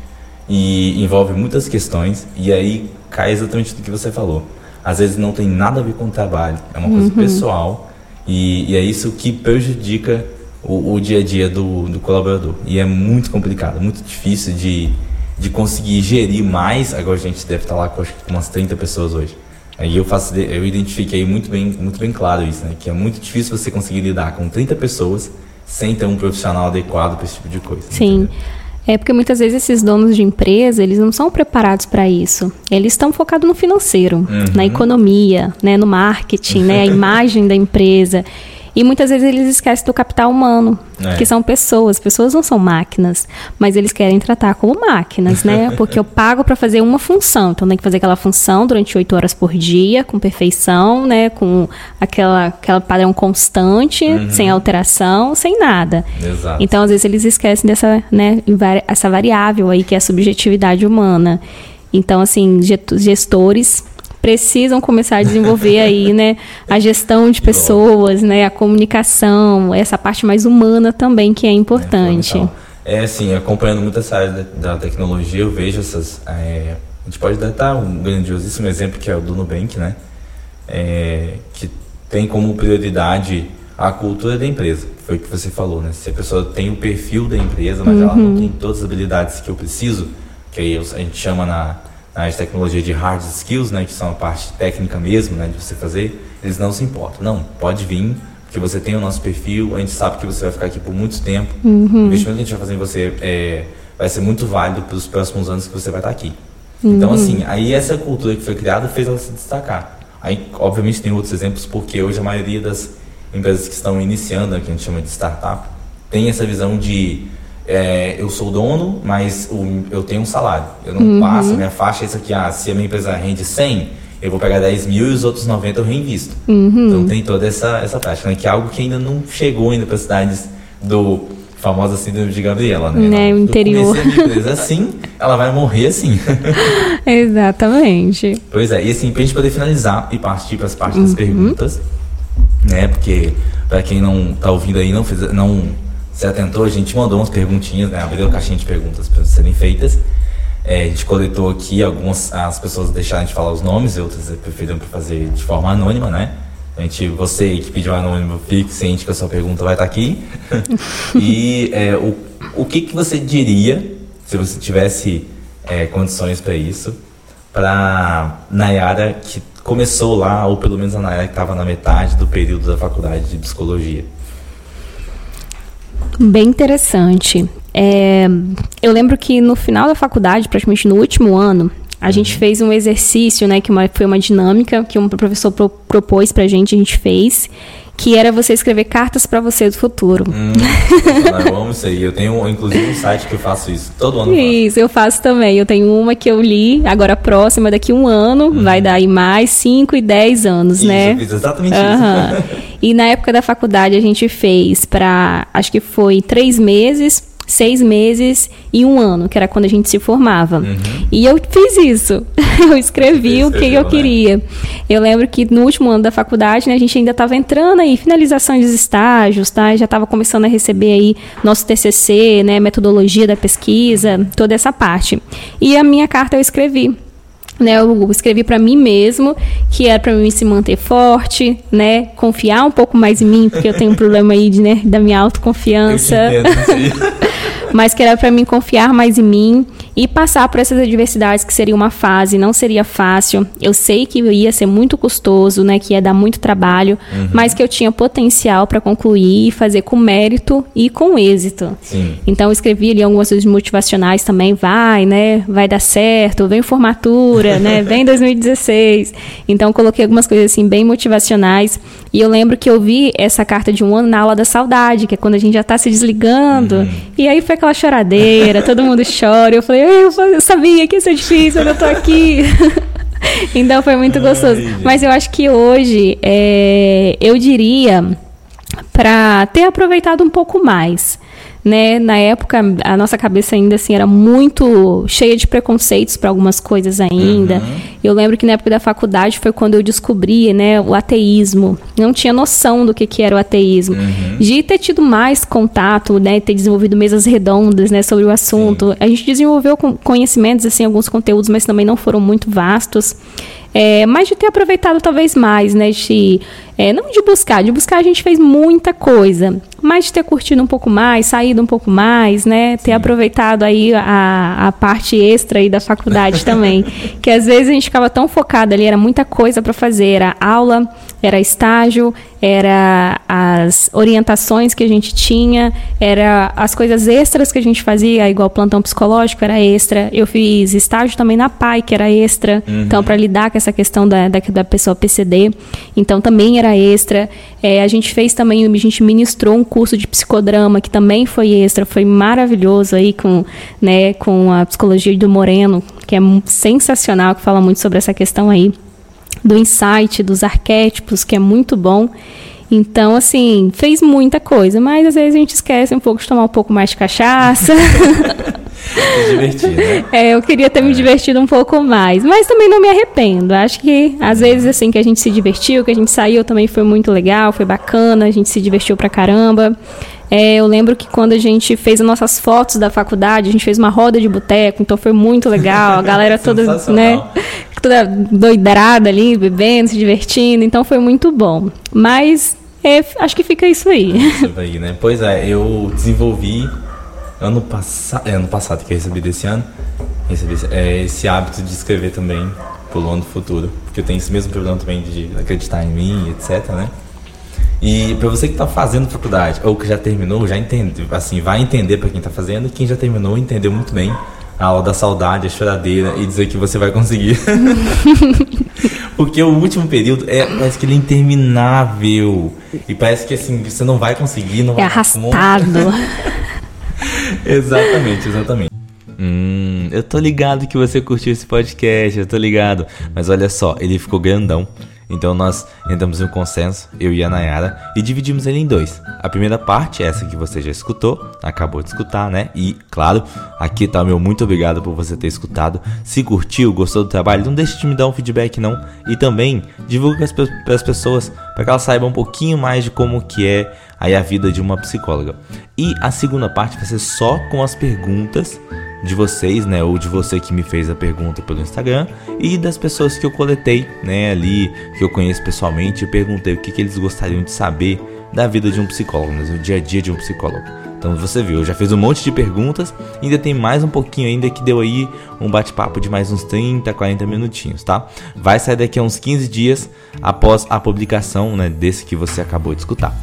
e envolve muitas questões e aí cai exatamente do que você falou. Às vezes não tem nada a ver com o trabalho, é uma coisa uhum. pessoal e, e, é isso que prejudica o, o dia a dia do, do, colaborador. E é muito complicado, muito difícil de, de conseguir gerir mais. Agora a gente deve estar lá com acho, umas 30 pessoas hoje. Aí eu faço, eu identifiquei muito bem, muito bem claro isso, né? Que é muito difícil você conseguir lidar com 30 pessoas sem ter um profissional adequado para esse tipo de coisa. Sim. Entendeu? É porque muitas vezes esses donos de empresa, eles não são preparados para isso. Eles estão focados no financeiro, uhum. na economia, né, no marketing, né, a imagem da empresa. E muitas vezes eles esquecem do capital humano, é. que são pessoas. Pessoas não são máquinas, mas eles querem tratar como máquinas, né? Porque eu pago para fazer uma função, então tem que fazer aquela função durante oito horas por dia, com perfeição, né? Com aquela, aquela padrão constante, uhum. sem alteração, sem nada. Exato. Então, às vezes, eles esquecem dessa, né, essa variável aí, que é a subjetividade humana. Então, assim, gestores precisam começar a desenvolver aí, né, a gestão de pessoas, né, a comunicação, essa parte mais humana também que é importante. É, é assim, acompanhando muito essa área da, tecnologia, eu vejo essas. É, a gente pode dar um grandiosíssimo exemplo que é o do Nubank, né? É, que tem como prioridade a cultura da empresa. Foi o que você falou, né? Se a pessoa tem o perfil da empresa, mas uhum. ela não uhum. tem todas as habilidades que eu preciso, que aí a gente chama na, na de tecnologia de hard skills, né, que são a parte técnica mesmo, né, de você fazer, eles não se importam. Não, pode vir, porque você tem o nosso perfil, a gente sabe que você vai ficar aqui por muito tempo. Uhum. O investimento que a gente vai fazer em você é, vai ser muito válido para os próximos anos que você vai estar aqui. Então, uhum. Então, assim, aí essa cultura que foi criada fez ela se destacar. Aí, obviamente, tem outros exemplos, porque hoje a maioria das empresas que estão iniciando, que a gente chama de startup, tem essa visão de é, eu sou dono, mas o, eu tenho um salário. Eu não uhum. passo, minha faixa é isso aqui. Ah, se a minha empresa rende 100, eu vou pegar 10 mil e os outros 90 eu reinvisto. Uhum. Então tem toda essa, essa prática, né? Que é algo que ainda não chegou ainda para cidades do famosa síndrome de Gabriela, né? né o interior. Se a empresa assim, ela vai morrer assim. Exatamente. Pois é, e assim, pra gente poder finalizar e partir para as partes uhum. das perguntas, né? Porque para quem não tá ouvindo aí, não, fez, não se atentou, a gente mandou umas perguntinhas, né? Abriu a caixinha de perguntas para serem feitas. É, a gente coletou aqui algumas, as pessoas deixaram de falar os nomes, outras preferiram fazer de forma anônima, né? A gente, você que pediu anônimo, fique ciente que a sua pergunta vai estar aqui. e é, o, o que, que você diria, se você tivesse é, condições para isso, para Nayara que começou lá, ou pelo menos a Nayara que estava na metade do período da faculdade de psicologia? Bem interessante. É, eu lembro que no final da faculdade, praticamente no último ano, A gente fez um exercício, né, que uma, foi uma dinâmica que um professor pro, propôs pra gente, a gente fez, que era você escrever cartas para você do futuro. Hum, eu amo isso aí. Eu tenho, inclusive, um site que eu faço isso. Todo ano. Isso, eu faço também. Eu tenho uma que eu li, agora próxima, daqui um ano, hum. vai dar aí mais 5 e 10 anos, isso, né? Eu fiz exatamente uhum. isso. e na época da faculdade a gente fez para, acho que foi três meses seis meses e um ano, que era quando a gente se formava. Uhum. E eu fiz isso. eu escrevi o que eu né? queria. Eu lembro que no último ano da faculdade, né, a gente ainda estava entrando aí, finalização dos estágios, tá? Já estava começando a receber aí nosso TCC, né, metodologia da pesquisa, toda essa parte. E a minha carta eu escrevi né, eu escrevi para mim mesmo que era para mim se manter forte, né, confiar um pouco mais em mim, porque eu tenho um problema aí de, né, da minha autoconfiança. Mas que era para mim confiar mais em mim e passar por essas adversidades que seria uma fase, não seria fácil. Eu sei que ia ser muito custoso, né, que ia dar muito trabalho, uhum. mas que eu tinha potencial para concluir e fazer com mérito e com êxito. Sim. Então eu escrevi ali algumas coisas motivacionais também, vai, né, vai dar certo, vem formatura, né, vem 2016. Então coloquei algumas coisas assim bem motivacionais e eu lembro que eu vi essa carta de um ano na aula da saudade, que é quando a gente já está se desligando. Uhum. E aí foi aquela choradeira, todo mundo chora. Eu falei, eu, sabia que ia ser difícil, eu tô aqui. então foi muito gostoso. Ai, Mas eu acho que hoje é, eu diria para ter aproveitado um pouco mais né? Na época, a nossa cabeça ainda assim era muito cheia de preconceitos para algumas coisas ainda. Uhum. Eu lembro que na época da faculdade foi quando eu descobri, né, o ateísmo. Não tinha noção do que, que era o ateísmo. Uhum. De ter tido mais contato, né, ter desenvolvido mesas redondas, né, sobre o assunto. Sim. A gente desenvolveu conhecimentos assim, alguns conteúdos, mas também não foram muito vastos. É, mas de ter aproveitado talvez mais, né? De, é, não de buscar, de buscar a gente fez muita coisa, mas de ter curtido um pouco mais, saído um pouco mais, né? Ter Sim. aproveitado aí a, a parte extra aí da faculdade também. que às vezes a gente ficava tão focado ali, era muita coisa para fazer, era aula, era estágio, era as orientações que a gente tinha, era as coisas extras que a gente fazia, igual plantão psicológico era extra. Eu fiz estágio também na PAI, que era extra, uhum. então para lidar com essa questão da, da, da, pessoa PCD, então também era extra. É, a gente fez também, a gente ministrou um curso de psicodrama, que também foi extra, foi maravilhoso aí com, né, com a psicologia do Moreno, que é sensacional, que fala muito sobre essa questão aí do insight, dos arquétipos, que é muito bom. Então, assim, fez muita coisa, mas às vezes a gente esquece um pouco de tomar um pouco mais de cachaça. Divertir, né? É, eu queria ter é. me divertido um pouco mais, mas também não me arrependo. Acho que às vezes assim que a gente se divertiu, que a gente saiu também foi muito legal, foi bacana, a gente se divertiu pra caramba. É, eu lembro que quando a gente fez as nossas fotos da faculdade, a gente fez uma roda de boteco, então foi muito legal. A galera toda, né? Toda doidrada ali, bebendo, se divertindo, então foi muito bom. Mas é, acho que fica isso aí. Isso aí, né? Pois é, eu desenvolvi ano passado, é, ano passado que eu recebi desse ano, recebi é, esse hábito de escrever também pelo ano futuro, porque eu tenho esse mesmo problema também de acreditar em mim, etc, né? E para você que está fazendo faculdade ou que já terminou, já entende, assim, vai entender para quem está fazendo e quem já terminou entendeu muito bem a aula da saudade, a choradeira e dizer que você vai conseguir. Porque o último período é parece que ele é interminável e parece que assim você não vai conseguir, não é vai arrastado. exatamente, exatamente. Hum, eu tô ligado que você curtiu esse podcast, eu tô ligado. Mas olha só, ele ficou grandão. Então nós entramos em um consenso, eu e a Nayara, e dividimos ele em dois. A primeira parte, essa que você já escutou, acabou de escutar, né? E, claro, aqui tá meu muito obrigado por você ter escutado. Se curtiu, gostou do trabalho, não deixe de me dar um feedback não. E também divulga para as pessoas, para que elas saibam um pouquinho mais de como que é aí a vida de uma psicóloga. E a segunda parte vai ser só com as perguntas de vocês, né, ou de você que me fez a pergunta pelo Instagram e das pessoas que eu coletei, né, ali que eu conheço pessoalmente, eu perguntei o que, que eles gostariam de saber da vida de um psicólogo, né, do dia a dia de um psicólogo. Então você viu, eu já fiz um monte de perguntas, ainda tem mais um pouquinho ainda que deu aí um bate-papo de mais uns 30, 40 minutinhos, tá? Vai sair daqui a uns 15 dias após a publicação, né, desse que você acabou de escutar.